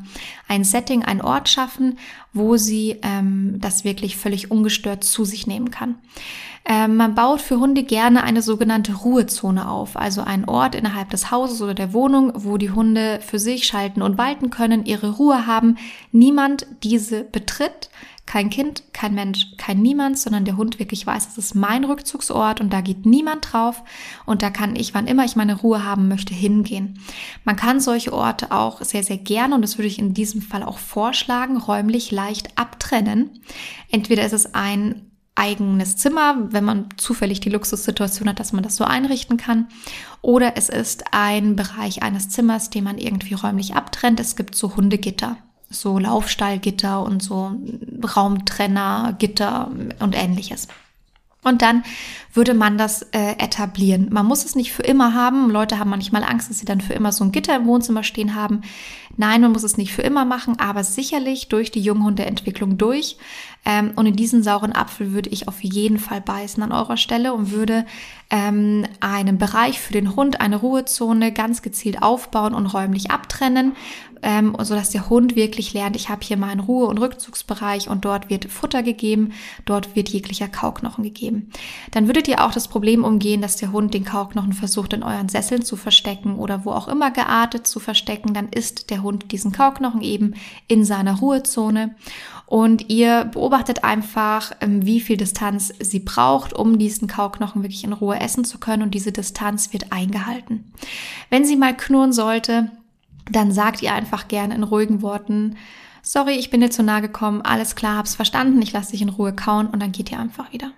ein Setting, einen Ort schaffen, wo sie ähm, das wirklich völlig ungestört zu sich nehmen kann. Ähm, man baut für Hunde gerne eine sogenannte Ruhezone auf, also einen Ort innerhalb des Hauses oder der Wohnung, wo die Hunde für sich schalten und walten können, ihre Ruhe haben, niemand diese betritt. Kein Kind, kein Mensch, kein Niemand, sondern der Hund wirklich weiß, es ist mein Rückzugsort und da geht niemand drauf und da kann ich, wann immer ich meine Ruhe haben möchte, hingehen. Man kann solche Orte auch sehr, sehr gerne und das würde ich in diesem Fall auch vorschlagen, räumlich leicht abtrennen. Entweder ist es ein eigenes Zimmer, wenn man zufällig die Luxussituation hat, dass man das so einrichten kann. Oder es ist ein Bereich eines Zimmers, den man irgendwie räumlich abtrennt. Es gibt so Hundegitter, so Laufstallgitter und so Raumtrennergitter und ähnliches. Und dann würde man das äh, etablieren. Man muss es nicht für immer haben. Leute haben manchmal Angst, dass sie dann für immer so ein Gitter im Wohnzimmer stehen haben. Nein, man muss es nicht für immer machen, aber sicherlich durch die Junghundeentwicklung durch. Ähm, und in diesen sauren Apfel würde ich auf jeden Fall beißen an eurer Stelle und würde ähm, einen Bereich für den Hund, eine Ruhezone ganz gezielt aufbauen und räumlich abtrennen, ähm, sodass der Hund wirklich lernt, ich habe hier meinen Ruhe- und Rückzugsbereich und dort wird Futter gegeben, dort wird jeglicher Kauknochen gegeben. Dann würdet ihr auch das Problem umgehen, dass der Hund den Kauknochen versucht in euren Sesseln zu verstecken oder wo auch immer geartet zu verstecken, dann isst der Hund diesen Kauknochen eben in seiner Ruhezone und ihr beobachtet einfach, ähm, wie viel Distanz sie braucht, um diesen Kauknochen wirklich in Ruhe essen zu können und diese Distanz wird eingehalten. Wenn sie mal knurren sollte, dann sagt ihr einfach gerne in ruhigen Worten, sorry, ich bin dir zu nahe gekommen, alles klar, hab's verstanden, ich lasse dich in Ruhe kauen und dann geht ihr einfach wieder.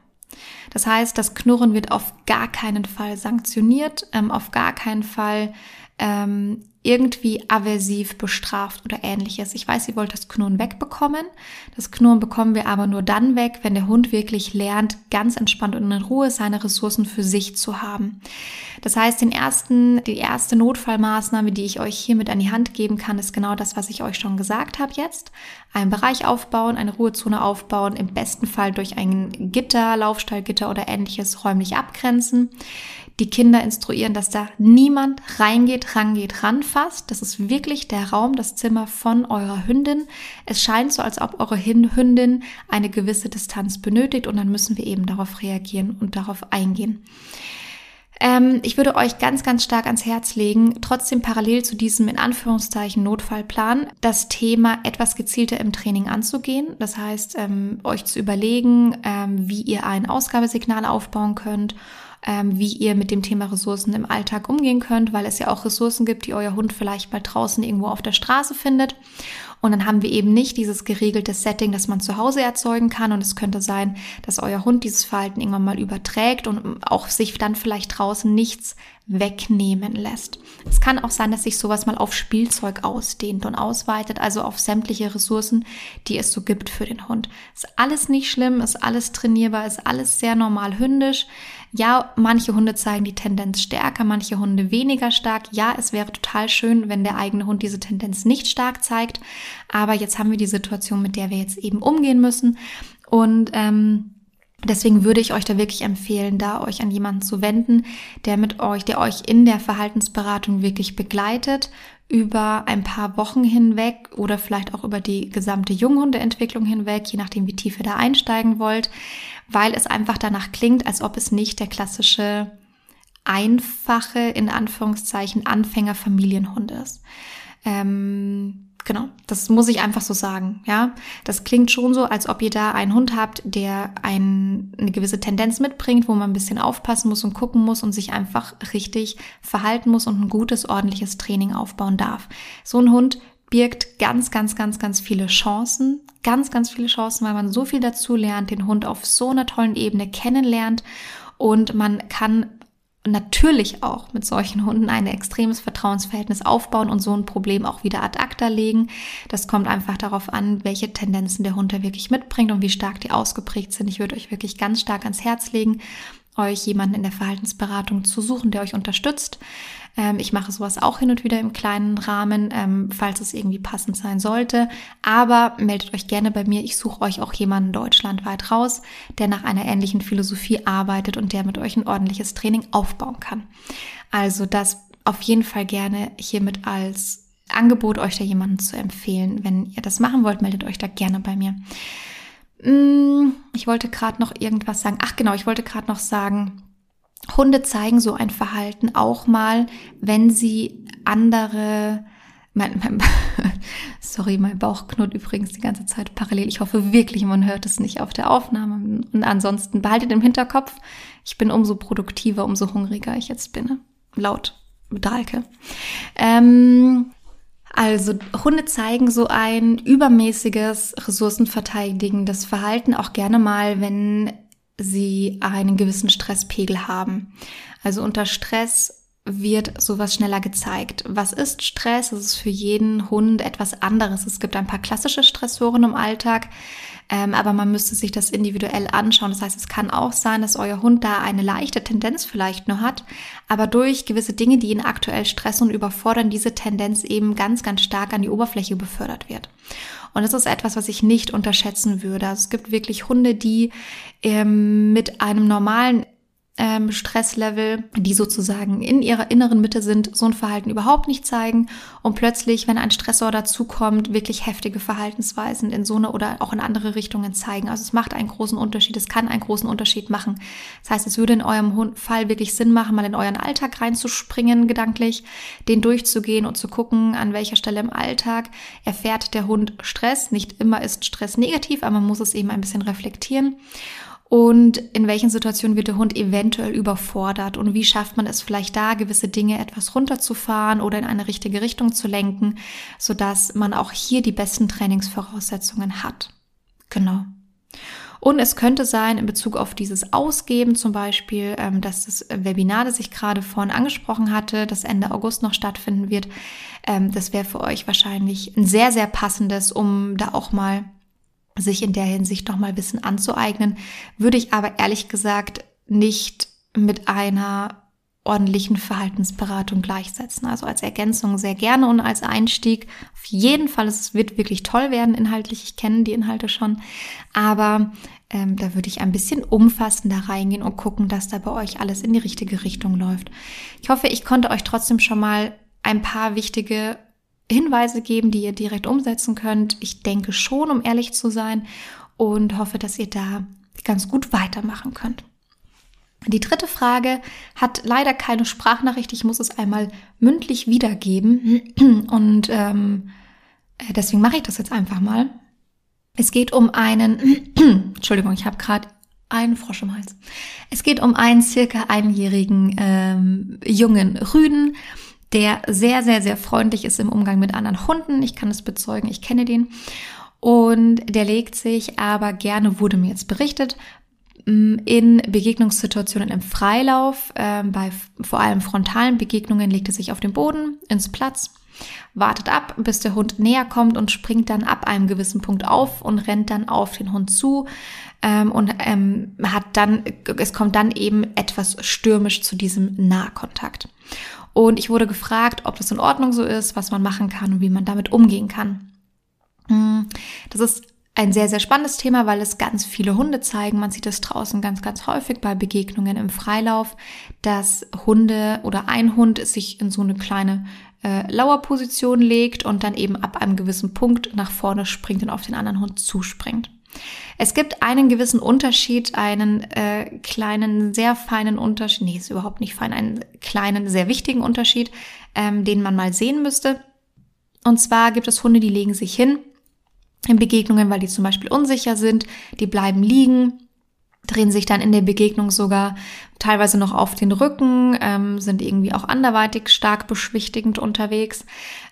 Das heißt, das Knurren wird auf gar keinen Fall sanktioniert, ähm, auf gar keinen Fall ähm, irgendwie aversiv bestraft oder ähnliches. Ich weiß, ihr wollt das Knurren wegbekommen. Das Knurren bekommen wir aber nur dann weg, wenn der Hund wirklich lernt, ganz entspannt und in Ruhe seine Ressourcen für sich zu haben. Das heißt, den ersten, die erste Notfallmaßnahme, die ich euch hier mit an die Hand geben kann, ist genau das, was ich euch schon gesagt habe jetzt. Einen Bereich aufbauen, eine Ruhezone aufbauen, im besten Fall durch ein Gitter, Laufstallgitter oder ähnliches räumlich abgrenzen die Kinder instruieren, dass da niemand reingeht, rangeht, ranfasst. Das ist wirklich der Raum, das Zimmer von eurer Hündin. Es scheint so, als ob eure Hündin eine gewisse Distanz benötigt und dann müssen wir eben darauf reagieren und darauf eingehen. Ähm, ich würde euch ganz, ganz stark ans Herz legen, trotzdem parallel zu diesem in Anführungszeichen Notfallplan das Thema etwas gezielter im Training anzugehen. Das heißt, ähm, euch zu überlegen, ähm, wie ihr ein Ausgabesignal aufbauen könnt ähm, wie ihr mit dem Thema Ressourcen im Alltag umgehen könnt, weil es ja auch Ressourcen gibt, die euer Hund vielleicht mal draußen irgendwo auf der Straße findet. Und dann haben wir eben nicht dieses geregelte Setting, das man zu Hause erzeugen kann. Und es könnte sein, dass euer Hund dieses Verhalten irgendwann mal überträgt und auch sich dann vielleicht draußen nichts wegnehmen lässt. Es kann auch sein, dass sich sowas mal auf Spielzeug ausdehnt und ausweitet, also auf sämtliche Ressourcen, die es so gibt für den Hund. Ist alles nicht schlimm, ist alles trainierbar, ist alles sehr normal hündisch. Ja, manche Hunde zeigen die Tendenz stärker, manche Hunde weniger stark. Ja, es wäre total schön, wenn der eigene Hund diese Tendenz nicht stark zeigt. Aber jetzt haben wir die Situation, mit der wir jetzt eben umgehen müssen. Und ähm, Deswegen würde ich euch da wirklich empfehlen, da euch an jemanden zu wenden, der mit euch, der euch in der Verhaltensberatung wirklich begleitet über ein paar Wochen hinweg oder vielleicht auch über die gesamte Junghundeentwicklung hinweg, je nachdem, wie tief ihr da einsteigen wollt, weil es einfach danach klingt, als ob es nicht der klassische einfache, in Anführungszeichen, Anfängerfamilienhund ist. Ähm, Genau, das muss ich einfach so sagen, ja. Das klingt schon so, als ob ihr da einen Hund habt, der ein, eine gewisse Tendenz mitbringt, wo man ein bisschen aufpassen muss und gucken muss und sich einfach richtig verhalten muss und ein gutes, ordentliches Training aufbauen darf. So ein Hund birgt ganz, ganz, ganz, ganz viele Chancen, ganz, ganz viele Chancen, weil man so viel dazu lernt, den Hund auf so einer tollen Ebene kennenlernt und man kann natürlich auch mit solchen Hunden ein extremes Vertrauensverhältnis aufbauen und so ein Problem auch wieder ad acta legen. Das kommt einfach darauf an, welche Tendenzen der Hund da wirklich mitbringt und wie stark die ausgeprägt sind. Ich würde euch wirklich ganz stark ans Herz legen, euch jemanden in der Verhaltensberatung zu suchen, der euch unterstützt. Ähm, ich mache sowas auch hin und wieder im kleinen Rahmen, ähm, falls es irgendwie passend sein sollte. Aber meldet euch gerne bei mir. Ich suche euch auch jemanden deutschlandweit raus, der nach einer ähnlichen Philosophie arbeitet und der mit euch ein ordentliches Training aufbauen kann. Also das auf jeden Fall gerne hiermit als Angebot, euch da jemanden zu empfehlen. Wenn ihr das machen wollt, meldet euch da gerne bei mir. Mm, ich wollte gerade noch irgendwas sagen. Ach genau, ich wollte gerade noch sagen, Hunde zeigen so ein Verhalten auch mal, wenn sie andere mein, mein, sorry, mein Bauch knurrt übrigens die ganze Zeit parallel. Ich hoffe wirklich, man hört es nicht auf der Aufnahme. Und ansonsten behaltet im Hinterkopf, ich bin umso produktiver, umso hungriger ich jetzt bin. Laut Dahlke. Ähm, also Hunde zeigen so ein übermäßiges, ressourcenverteidigendes Verhalten auch gerne mal, wenn sie einen gewissen Stresspegel haben. Also unter Stress wird sowas schneller gezeigt. Was ist Stress? Es ist für jeden Hund etwas anderes. Es gibt ein paar klassische Stressoren im Alltag, ähm, aber man müsste sich das individuell anschauen. Das heißt, es kann auch sein, dass euer Hund da eine leichte Tendenz vielleicht nur hat, aber durch gewisse Dinge, die ihn aktuell stressen und überfordern, diese Tendenz eben ganz, ganz stark an die Oberfläche befördert wird. Und das ist etwas, was ich nicht unterschätzen würde. Also es gibt wirklich Hunde, die ähm, mit einem normalen ähm, Stresslevel, die sozusagen in ihrer inneren Mitte sind, so ein Verhalten überhaupt nicht zeigen und plötzlich, wenn ein Stressor dazukommt, wirklich heftige Verhaltensweisen in so eine oder auch in andere Richtungen zeigen. Also es macht einen großen Unterschied, es kann einen großen Unterschied machen. Das heißt, es würde in eurem Fall wirklich Sinn machen, mal in euren Alltag reinzuspringen, gedanklich, den durchzugehen und zu gucken, an welcher Stelle im Alltag erfährt der Hund Stress. Nicht immer ist Stress negativ, aber man muss es eben ein bisschen reflektieren und in welchen Situationen wird der Hund eventuell überfordert und wie schafft man es vielleicht da, gewisse Dinge etwas runterzufahren oder in eine richtige Richtung zu lenken, sodass man auch hier die besten Trainingsvoraussetzungen hat. Genau. Und es könnte sein, in Bezug auf dieses Ausgeben zum Beispiel, ähm, dass das Webinar, das ich gerade vorhin angesprochen hatte, das Ende August noch stattfinden wird, ähm, das wäre für euch wahrscheinlich ein sehr, sehr passendes, um da auch mal sich in der Hinsicht nochmal Wissen anzueignen, würde ich aber ehrlich gesagt nicht mit einer ordentlichen Verhaltensberatung gleichsetzen. Also als Ergänzung sehr gerne und als Einstieg auf jeden Fall. Es wird wirklich toll werden inhaltlich. Ich kenne die Inhalte schon. Aber ähm, da würde ich ein bisschen umfassender reingehen und gucken, dass da bei euch alles in die richtige Richtung läuft. Ich hoffe, ich konnte euch trotzdem schon mal ein paar wichtige Hinweise geben, die ihr direkt umsetzen könnt. Ich denke schon, um ehrlich zu sein, und hoffe, dass ihr da ganz gut weitermachen könnt. Die dritte Frage hat leider keine Sprachnachricht. Ich muss es einmal mündlich wiedergeben und ähm, äh, deswegen mache ich das jetzt einfach mal. Es geht um einen, Entschuldigung, ich habe gerade einen Frosch im Hals. Es geht um einen circa einjährigen ähm, jungen Rüden der sehr, sehr, sehr freundlich ist im Umgang mit anderen Hunden. Ich kann es bezeugen, ich kenne den. Und der legt sich aber gerne, wurde mir jetzt berichtet, mm, in Begegnungssituationen im Freilauf, äh, bei vor allem frontalen Begegnungen legt er sich auf den Boden, ins Platz, wartet ab, bis der Hund näher kommt und springt dann ab einem gewissen Punkt auf und rennt dann auf den Hund zu ähm, und ähm, hat dann, es kommt dann eben etwas stürmisch zu diesem Nahkontakt. Und ich wurde gefragt, ob das in Ordnung so ist, was man machen kann und wie man damit umgehen kann. Hm, das ist ein sehr, sehr spannendes Thema, weil es ganz viele Hunde zeigen. Man sieht es draußen ganz, ganz häufig bei Begegnungen im Freilauf, dass Hunde oder ein Hund sich in so eine kleine äh, Lauerposition legt und dann eben ab einem gewissen Punkt nach vorne springt und auf den anderen Hund zuspringt. Es gibt einen gewissen Unterschied, einen äh, kleinen, sehr feinen Unterschied, nee, ist überhaupt nicht fein, einen kleinen, sehr wichtigen Unterschied, ähm, den man mal sehen müsste. Und zwar gibt es Hunde, die legen sich hin in Begegnungen, weil die zum Beispiel unsicher sind, die bleiben liegen, drehen sich dann in der Begegnung sogar teilweise noch auf den Rücken, ähm, sind irgendwie auch anderweitig stark beschwichtigend unterwegs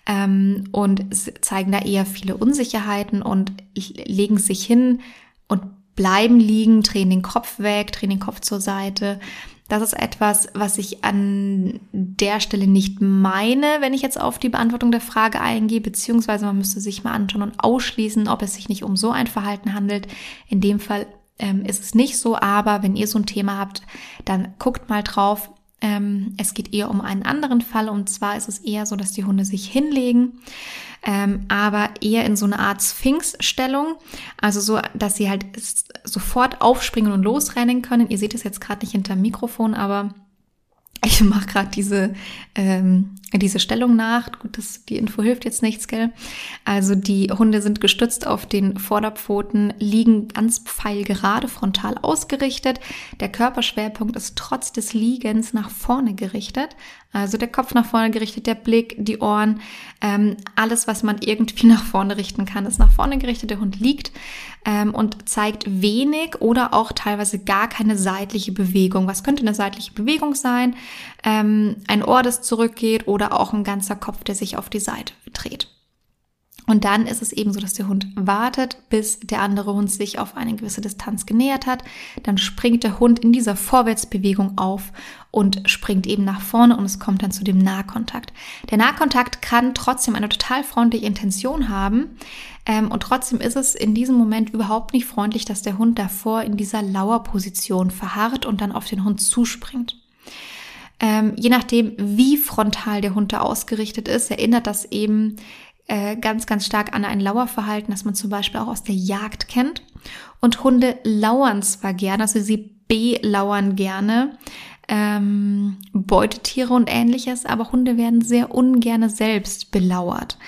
ähm, und zeigen da eher viele Unsicherheiten und legen sich hin und bleiben liegen, drehen den Kopf weg, drehen den Kopf zur Seite. Das ist etwas, was ich an der Stelle nicht meine, wenn ich jetzt auf die Beantwortung der Frage eingehe, beziehungsweise man müsste sich mal anschauen und ausschließen, ob es sich nicht um so ein Verhalten handelt. In dem Fall ähm, ist es nicht so, aber wenn ihr so ein Thema habt, dann guckt mal drauf. Ähm, es geht eher um einen anderen Fall und zwar ist es eher so, dass die Hunde sich hinlegen, ähm, aber eher in so eine Art Sphinx-Stellung, also so, dass sie halt sofort aufspringen und losrennen können. Ihr seht es jetzt gerade nicht hinter dem Mikrofon, aber ich mache gerade diese, ähm, diese Stellung nach. Gut, das, die Info hilft jetzt nichts, gell? Also die Hunde sind gestützt auf den Vorderpfoten, liegen ganz pfeilgerade, frontal ausgerichtet. Der Körperschwerpunkt ist trotz des Liegens nach vorne gerichtet. Also der Kopf nach vorne gerichtet, der Blick, die Ohren, ähm, alles, was man irgendwie nach vorne richten kann, ist nach vorne gerichtet. Der Hund liegt ähm, und zeigt wenig oder auch teilweise gar keine seitliche Bewegung. Was könnte eine seitliche Bewegung sein? Ähm, ein Ohr, das zurückgeht oder auch ein ganzer Kopf, der sich auf die Seite dreht. Und dann ist es eben so, dass der Hund wartet, bis der andere Hund sich auf eine gewisse Distanz genähert hat. Dann springt der Hund in dieser Vorwärtsbewegung auf und springt eben nach vorne und es kommt dann zu dem Nahkontakt. Der Nahkontakt kann trotzdem eine total freundliche Intention haben. Ähm, und trotzdem ist es in diesem Moment überhaupt nicht freundlich, dass der Hund davor in dieser Lauerposition verharrt und dann auf den Hund zuspringt. Ähm, je nachdem, wie frontal der Hund da ausgerichtet ist, erinnert das eben äh, ganz, ganz stark an ein Lauerverhalten, das man zum Beispiel auch aus der Jagd kennt. Und Hunde lauern zwar gerne, also sie belauern gerne ähm, Beutetiere und ähnliches, aber Hunde werden sehr ungerne selbst belauert.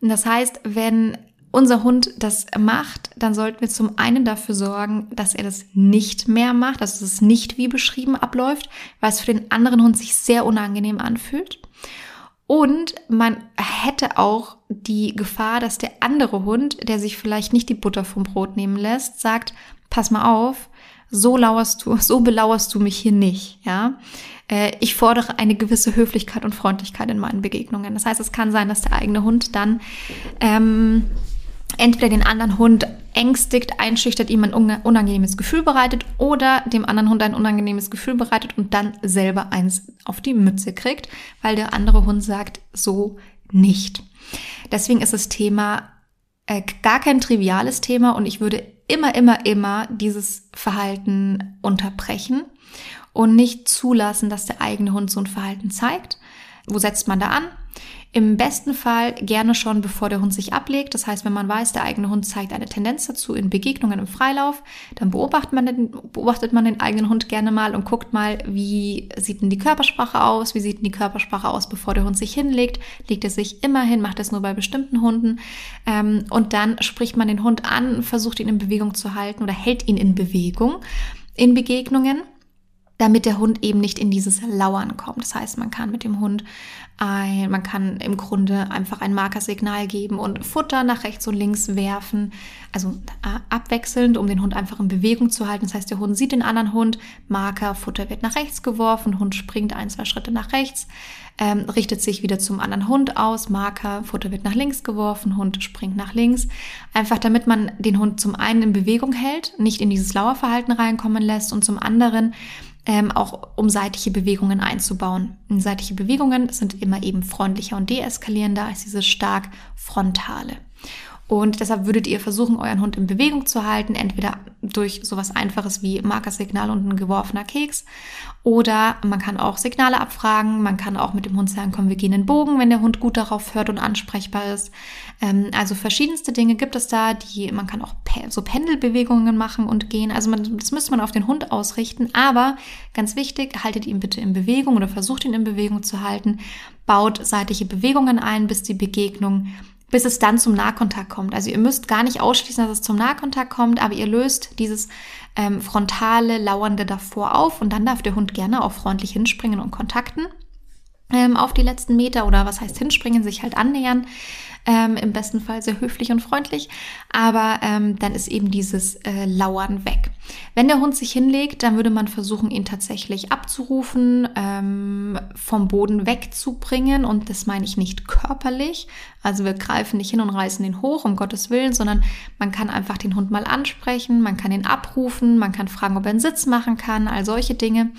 Das heißt, wenn unser Hund das macht, dann sollten wir zum einen dafür sorgen, dass er das nicht mehr macht, dass es nicht wie beschrieben abläuft, weil es für den anderen Hund sich sehr unangenehm anfühlt. Und man hätte auch die Gefahr, dass der andere Hund, der sich vielleicht nicht die Butter vom Brot nehmen lässt, sagt, pass mal auf, so lauerst du, so belauerst du mich hier nicht, ja. Äh, ich fordere eine gewisse Höflichkeit und Freundlichkeit in meinen Begegnungen. Das heißt, es kann sein, dass der eigene Hund dann ähm, entweder den anderen Hund ängstigt, einschüchtert, ihm ein unangenehmes Gefühl bereitet oder dem anderen Hund ein unangenehmes Gefühl bereitet und dann selber eins auf die Mütze kriegt, weil der andere Hund sagt, so nicht. Deswegen ist das Thema äh, gar kein triviales Thema und ich würde immer, immer, immer dieses Verhalten unterbrechen und nicht zulassen, dass der eigene Hund so ein Verhalten zeigt. Wo setzt man da an? Im besten Fall gerne schon, bevor der Hund sich ablegt. Das heißt, wenn man weiß, der eigene Hund zeigt eine Tendenz dazu in Begegnungen im Freilauf, dann beobachtet man den, beobachtet man den eigenen Hund gerne mal und guckt mal, wie sieht denn die Körpersprache aus? Wie sieht denn die Körpersprache aus, bevor der Hund sich hinlegt? Legt er sich immer hin? Macht es nur bei bestimmten Hunden? Ähm, und dann spricht man den Hund an, versucht ihn in Bewegung zu halten oder hält ihn in Bewegung in Begegnungen damit der Hund eben nicht in dieses Lauern kommt. Das heißt, man kann mit dem Hund ein, man kann im Grunde einfach ein Markersignal geben und Futter nach rechts und links werfen, also äh, abwechselnd, um den Hund einfach in Bewegung zu halten. Das heißt, der Hund sieht den anderen Hund, Marker, Futter wird nach rechts geworfen, Hund springt ein, zwei Schritte nach rechts, ähm, richtet sich wieder zum anderen Hund aus, Marker, Futter wird nach links geworfen, Hund springt nach links. Einfach damit man den Hund zum einen in Bewegung hält, nicht in dieses Lauerverhalten reinkommen lässt und zum anderen ähm, auch um seitliche Bewegungen einzubauen. Und seitliche Bewegungen sind immer eben freundlicher und deeskalierender als diese stark frontale. Und deshalb würdet ihr versuchen, euren Hund in Bewegung zu halten, entweder durch sowas Einfaches wie Markersignal und ein geworfener Keks. Oder man kann auch Signale abfragen. Man kann auch mit dem Hund sagen, komm, wir gehen in den Bogen, wenn der Hund gut darauf hört und ansprechbar ist. Ähm, also verschiedenste Dinge gibt es da, die man kann auch so Pendelbewegungen machen und gehen. Also man, das müsste man auf den Hund ausrichten. Aber ganz wichtig, haltet ihn bitte in Bewegung oder versucht ihn in Bewegung zu halten. Baut seitliche Bewegungen ein, bis die Begegnung bis es dann zum Nahkontakt kommt. Also ihr müsst gar nicht ausschließen, dass es zum Nahkontakt kommt, aber ihr löst dieses ähm, frontale, lauernde davor auf und dann darf der Hund gerne auch freundlich hinspringen und kontakten ähm, auf die letzten Meter oder was heißt hinspringen, sich halt annähern ähm, im besten Fall sehr höflich und freundlich, aber ähm, dann ist eben dieses äh, Lauern weg. Wenn der Hund sich hinlegt, dann würde man versuchen, ihn tatsächlich abzurufen, ähm, vom Boden wegzubringen und das meine ich nicht körperlich, also wir greifen nicht hin und reißen ihn hoch, um Gottes Willen, sondern man kann einfach den Hund mal ansprechen, man kann ihn abrufen, man kann fragen, ob er einen Sitz machen kann, all solche Dinge.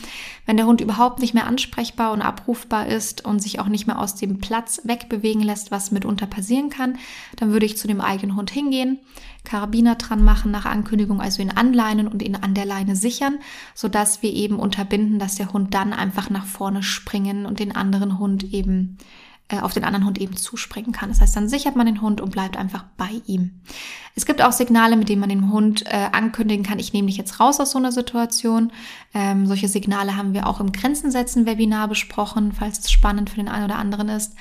Wenn der Hund überhaupt nicht mehr ansprechbar und abrufbar ist und sich auch nicht mehr aus dem Platz wegbewegen lässt, was mitunter passieren kann, dann würde ich zu dem eigenen Hund hingehen, Karabiner dran machen nach Ankündigung, also ihn anleinen und ihn an der Leine sichern, sodass wir eben unterbinden, dass der Hund dann einfach nach vorne springen und den anderen Hund eben äh, auf den anderen Hund eben zuspringen kann. Das heißt, dann sichert man den Hund und bleibt einfach bei ihm. Es gibt auch Signale, mit denen man dem Hund äh, ankündigen kann, ich nehme dich jetzt raus aus so einer Situation. Ähm, solche Signale haben wir auch im Grenzen setzen Webinar besprochen, falls es spannend für den einen oder anderen ist.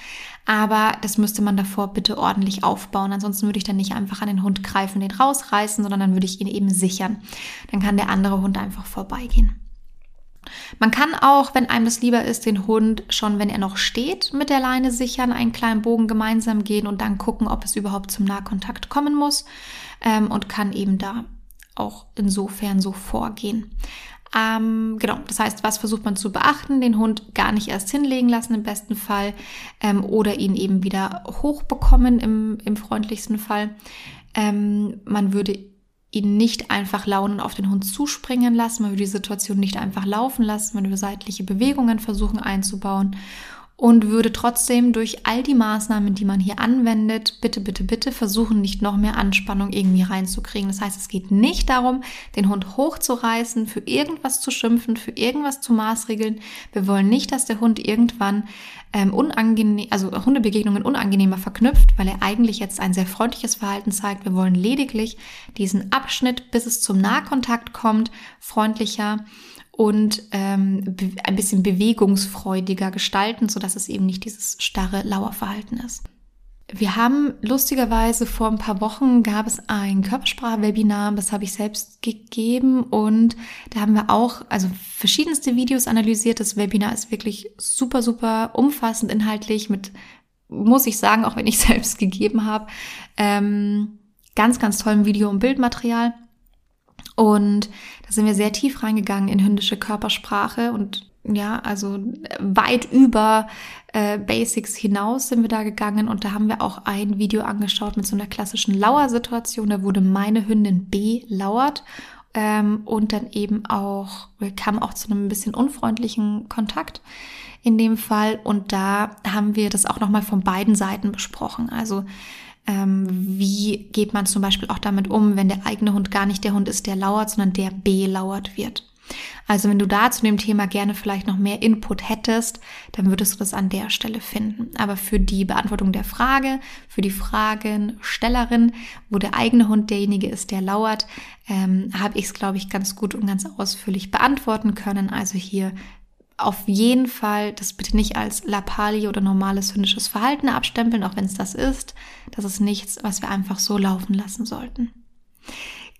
Aber das müsste man davor bitte ordentlich aufbauen. Ansonsten würde ich dann nicht einfach an den Hund greifen, den rausreißen, sondern dann würde ich ihn eben sichern. Dann kann der andere Hund einfach vorbeigehen. Man kann auch, wenn einem das lieber ist, den Hund schon, wenn er noch steht, mit der Leine sichern, einen kleinen Bogen gemeinsam gehen und dann gucken, ob es überhaupt zum Nahkontakt kommen muss ähm, und kann eben da auch insofern so vorgehen. Ähm, genau, das heißt, was versucht man zu beachten? Den Hund gar nicht erst hinlegen lassen im besten Fall ähm, oder ihn eben wieder hochbekommen im, im freundlichsten Fall. Ähm, man würde ihn nicht einfach launen auf den Hund zuspringen lassen, man würde die Situation nicht einfach laufen lassen, man würde seitliche Bewegungen versuchen einzubauen und würde trotzdem durch all die Maßnahmen, die man hier anwendet, bitte, bitte, bitte versuchen, nicht noch mehr Anspannung irgendwie reinzukriegen. Das heißt, es geht nicht darum, den Hund hochzureißen, für irgendwas zu schimpfen, für irgendwas zu maßregeln. Wir wollen nicht, dass der Hund irgendwann ähm, unangenehm, also Hundebegegnungen unangenehmer verknüpft, weil er eigentlich jetzt ein sehr freundliches Verhalten zeigt. Wir wollen lediglich diesen Abschnitt, bis es zum Nahkontakt kommt, freundlicher und ähm, ein bisschen bewegungsfreudiger gestalten, sodass es eben nicht dieses starre Lauerverhalten ist. Wir haben lustigerweise vor ein paar Wochen gab es ein Körpersprache-Webinar, das habe ich selbst gegeben und da haben wir auch also verschiedenste Videos analysiert. Das Webinar ist wirklich super, super umfassend inhaltlich mit, muss ich sagen, auch wenn ich selbst gegeben habe, ähm, ganz, ganz tollem Video- und Bildmaterial. Und da sind wir sehr tief reingegangen in hündische Körpersprache und ja, also weit über äh, Basics hinaus sind wir da gegangen und da haben wir auch ein Video angeschaut mit so einer klassischen Lauersituation. Da wurde meine Hündin B lauert ähm, und dann eben auch, kam auch zu einem bisschen unfreundlichen Kontakt in dem Fall und da haben wir das auch nochmal von beiden Seiten besprochen. Also ähm, wie geht man zum Beispiel auch damit um, wenn der eigene Hund gar nicht der Hund ist, der lauert, sondern der belauert wird. Also wenn du da zu dem Thema gerne vielleicht noch mehr Input hättest, dann würdest du das an der Stelle finden. Aber für die Beantwortung der Frage, für die Fragenstellerin, wo der eigene Hund derjenige ist, der lauert, ähm, habe ich es, glaube ich, ganz gut und ganz ausführlich beantworten können. Also hier auf jeden Fall das bitte nicht als Lapali oder normales hündisches Verhalten abstempeln, auch wenn es das ist. Das ist nichts, was wir einfach so laufen lassen sollten.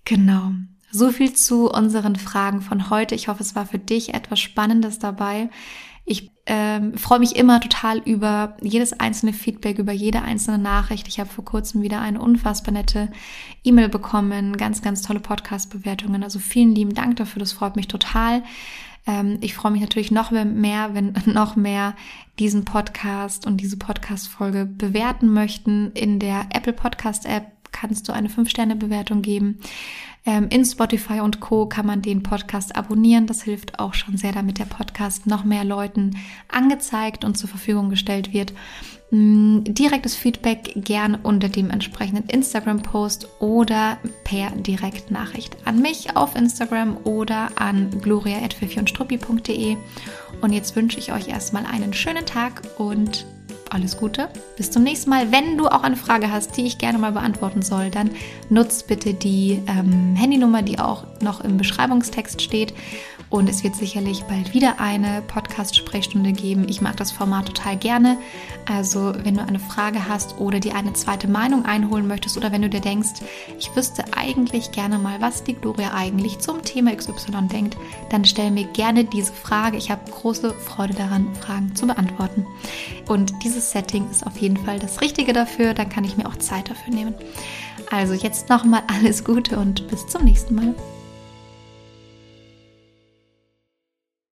Genau. So viel zu unseren Fragen von heute. Ich hoffe, es war für dich etwas Spannendes dabei. Ich ähm, freue mich immer total über jedes einzelne Feedback, über jede einzelne Nachricht. Ich habe vor kurzem wieder eine unfassbar nette E-Mail bekommen, ganz, ganz tolle Podcast-Bewertungen. Also vielen lieben Dank dafür, das freut mich total. Ähm, ich freue mich natürlich noch mehr, wenn noch mehr diesen Podcast und diese Podcast-Folge bewerten möchten. In der Apple Podcast App kannst du eine 5-Sterne-Bewertung geben. Ähm, in Spotify und Co kann man den Podcast abonnieren. Das hilft auch schon sehr, damit der Podcast noch mehr Leuten angezeigt und zur Verfügung gestellt wird. Mm, direktes Feedback gern unter dem entsprechenden Instagram-Post oder per Direktnachricht an mich auf Instagram oder an gloria.pfiffi Und jetzt wünsche ich euch erstmal einen schönen Tag und alles Gute. Bis zum nächsten Mal. Wenn du auch eine Frage hast, die ich gerne mal beantworten soll, dann nutzt bitte die ähm, Handynummer, die auch noch im Beschreibungstext steht. Und es wird sicherlich bald wieder eine Podcast-Sprechstunde geben. Ich mag das Format total gerne. Also, wenn du eine Frage hast oder dir eine zweite Meinung einholen möchtest oder wenn du dir denkst, ich wüsste eigentlich gerne mal, was die Gloria eigentlich zum Thema XY denkt, dann stell mir gerne diese Frage. Ich habe große Freude daran, Fragen zu beantworten. Und dieses Setting ist auf jeden Fall das Richtige dafür. Dann kann ich mir auch Zeit dafür nehmen. Also jetzt nochmal alles Gute und bis zum nächsten Mal.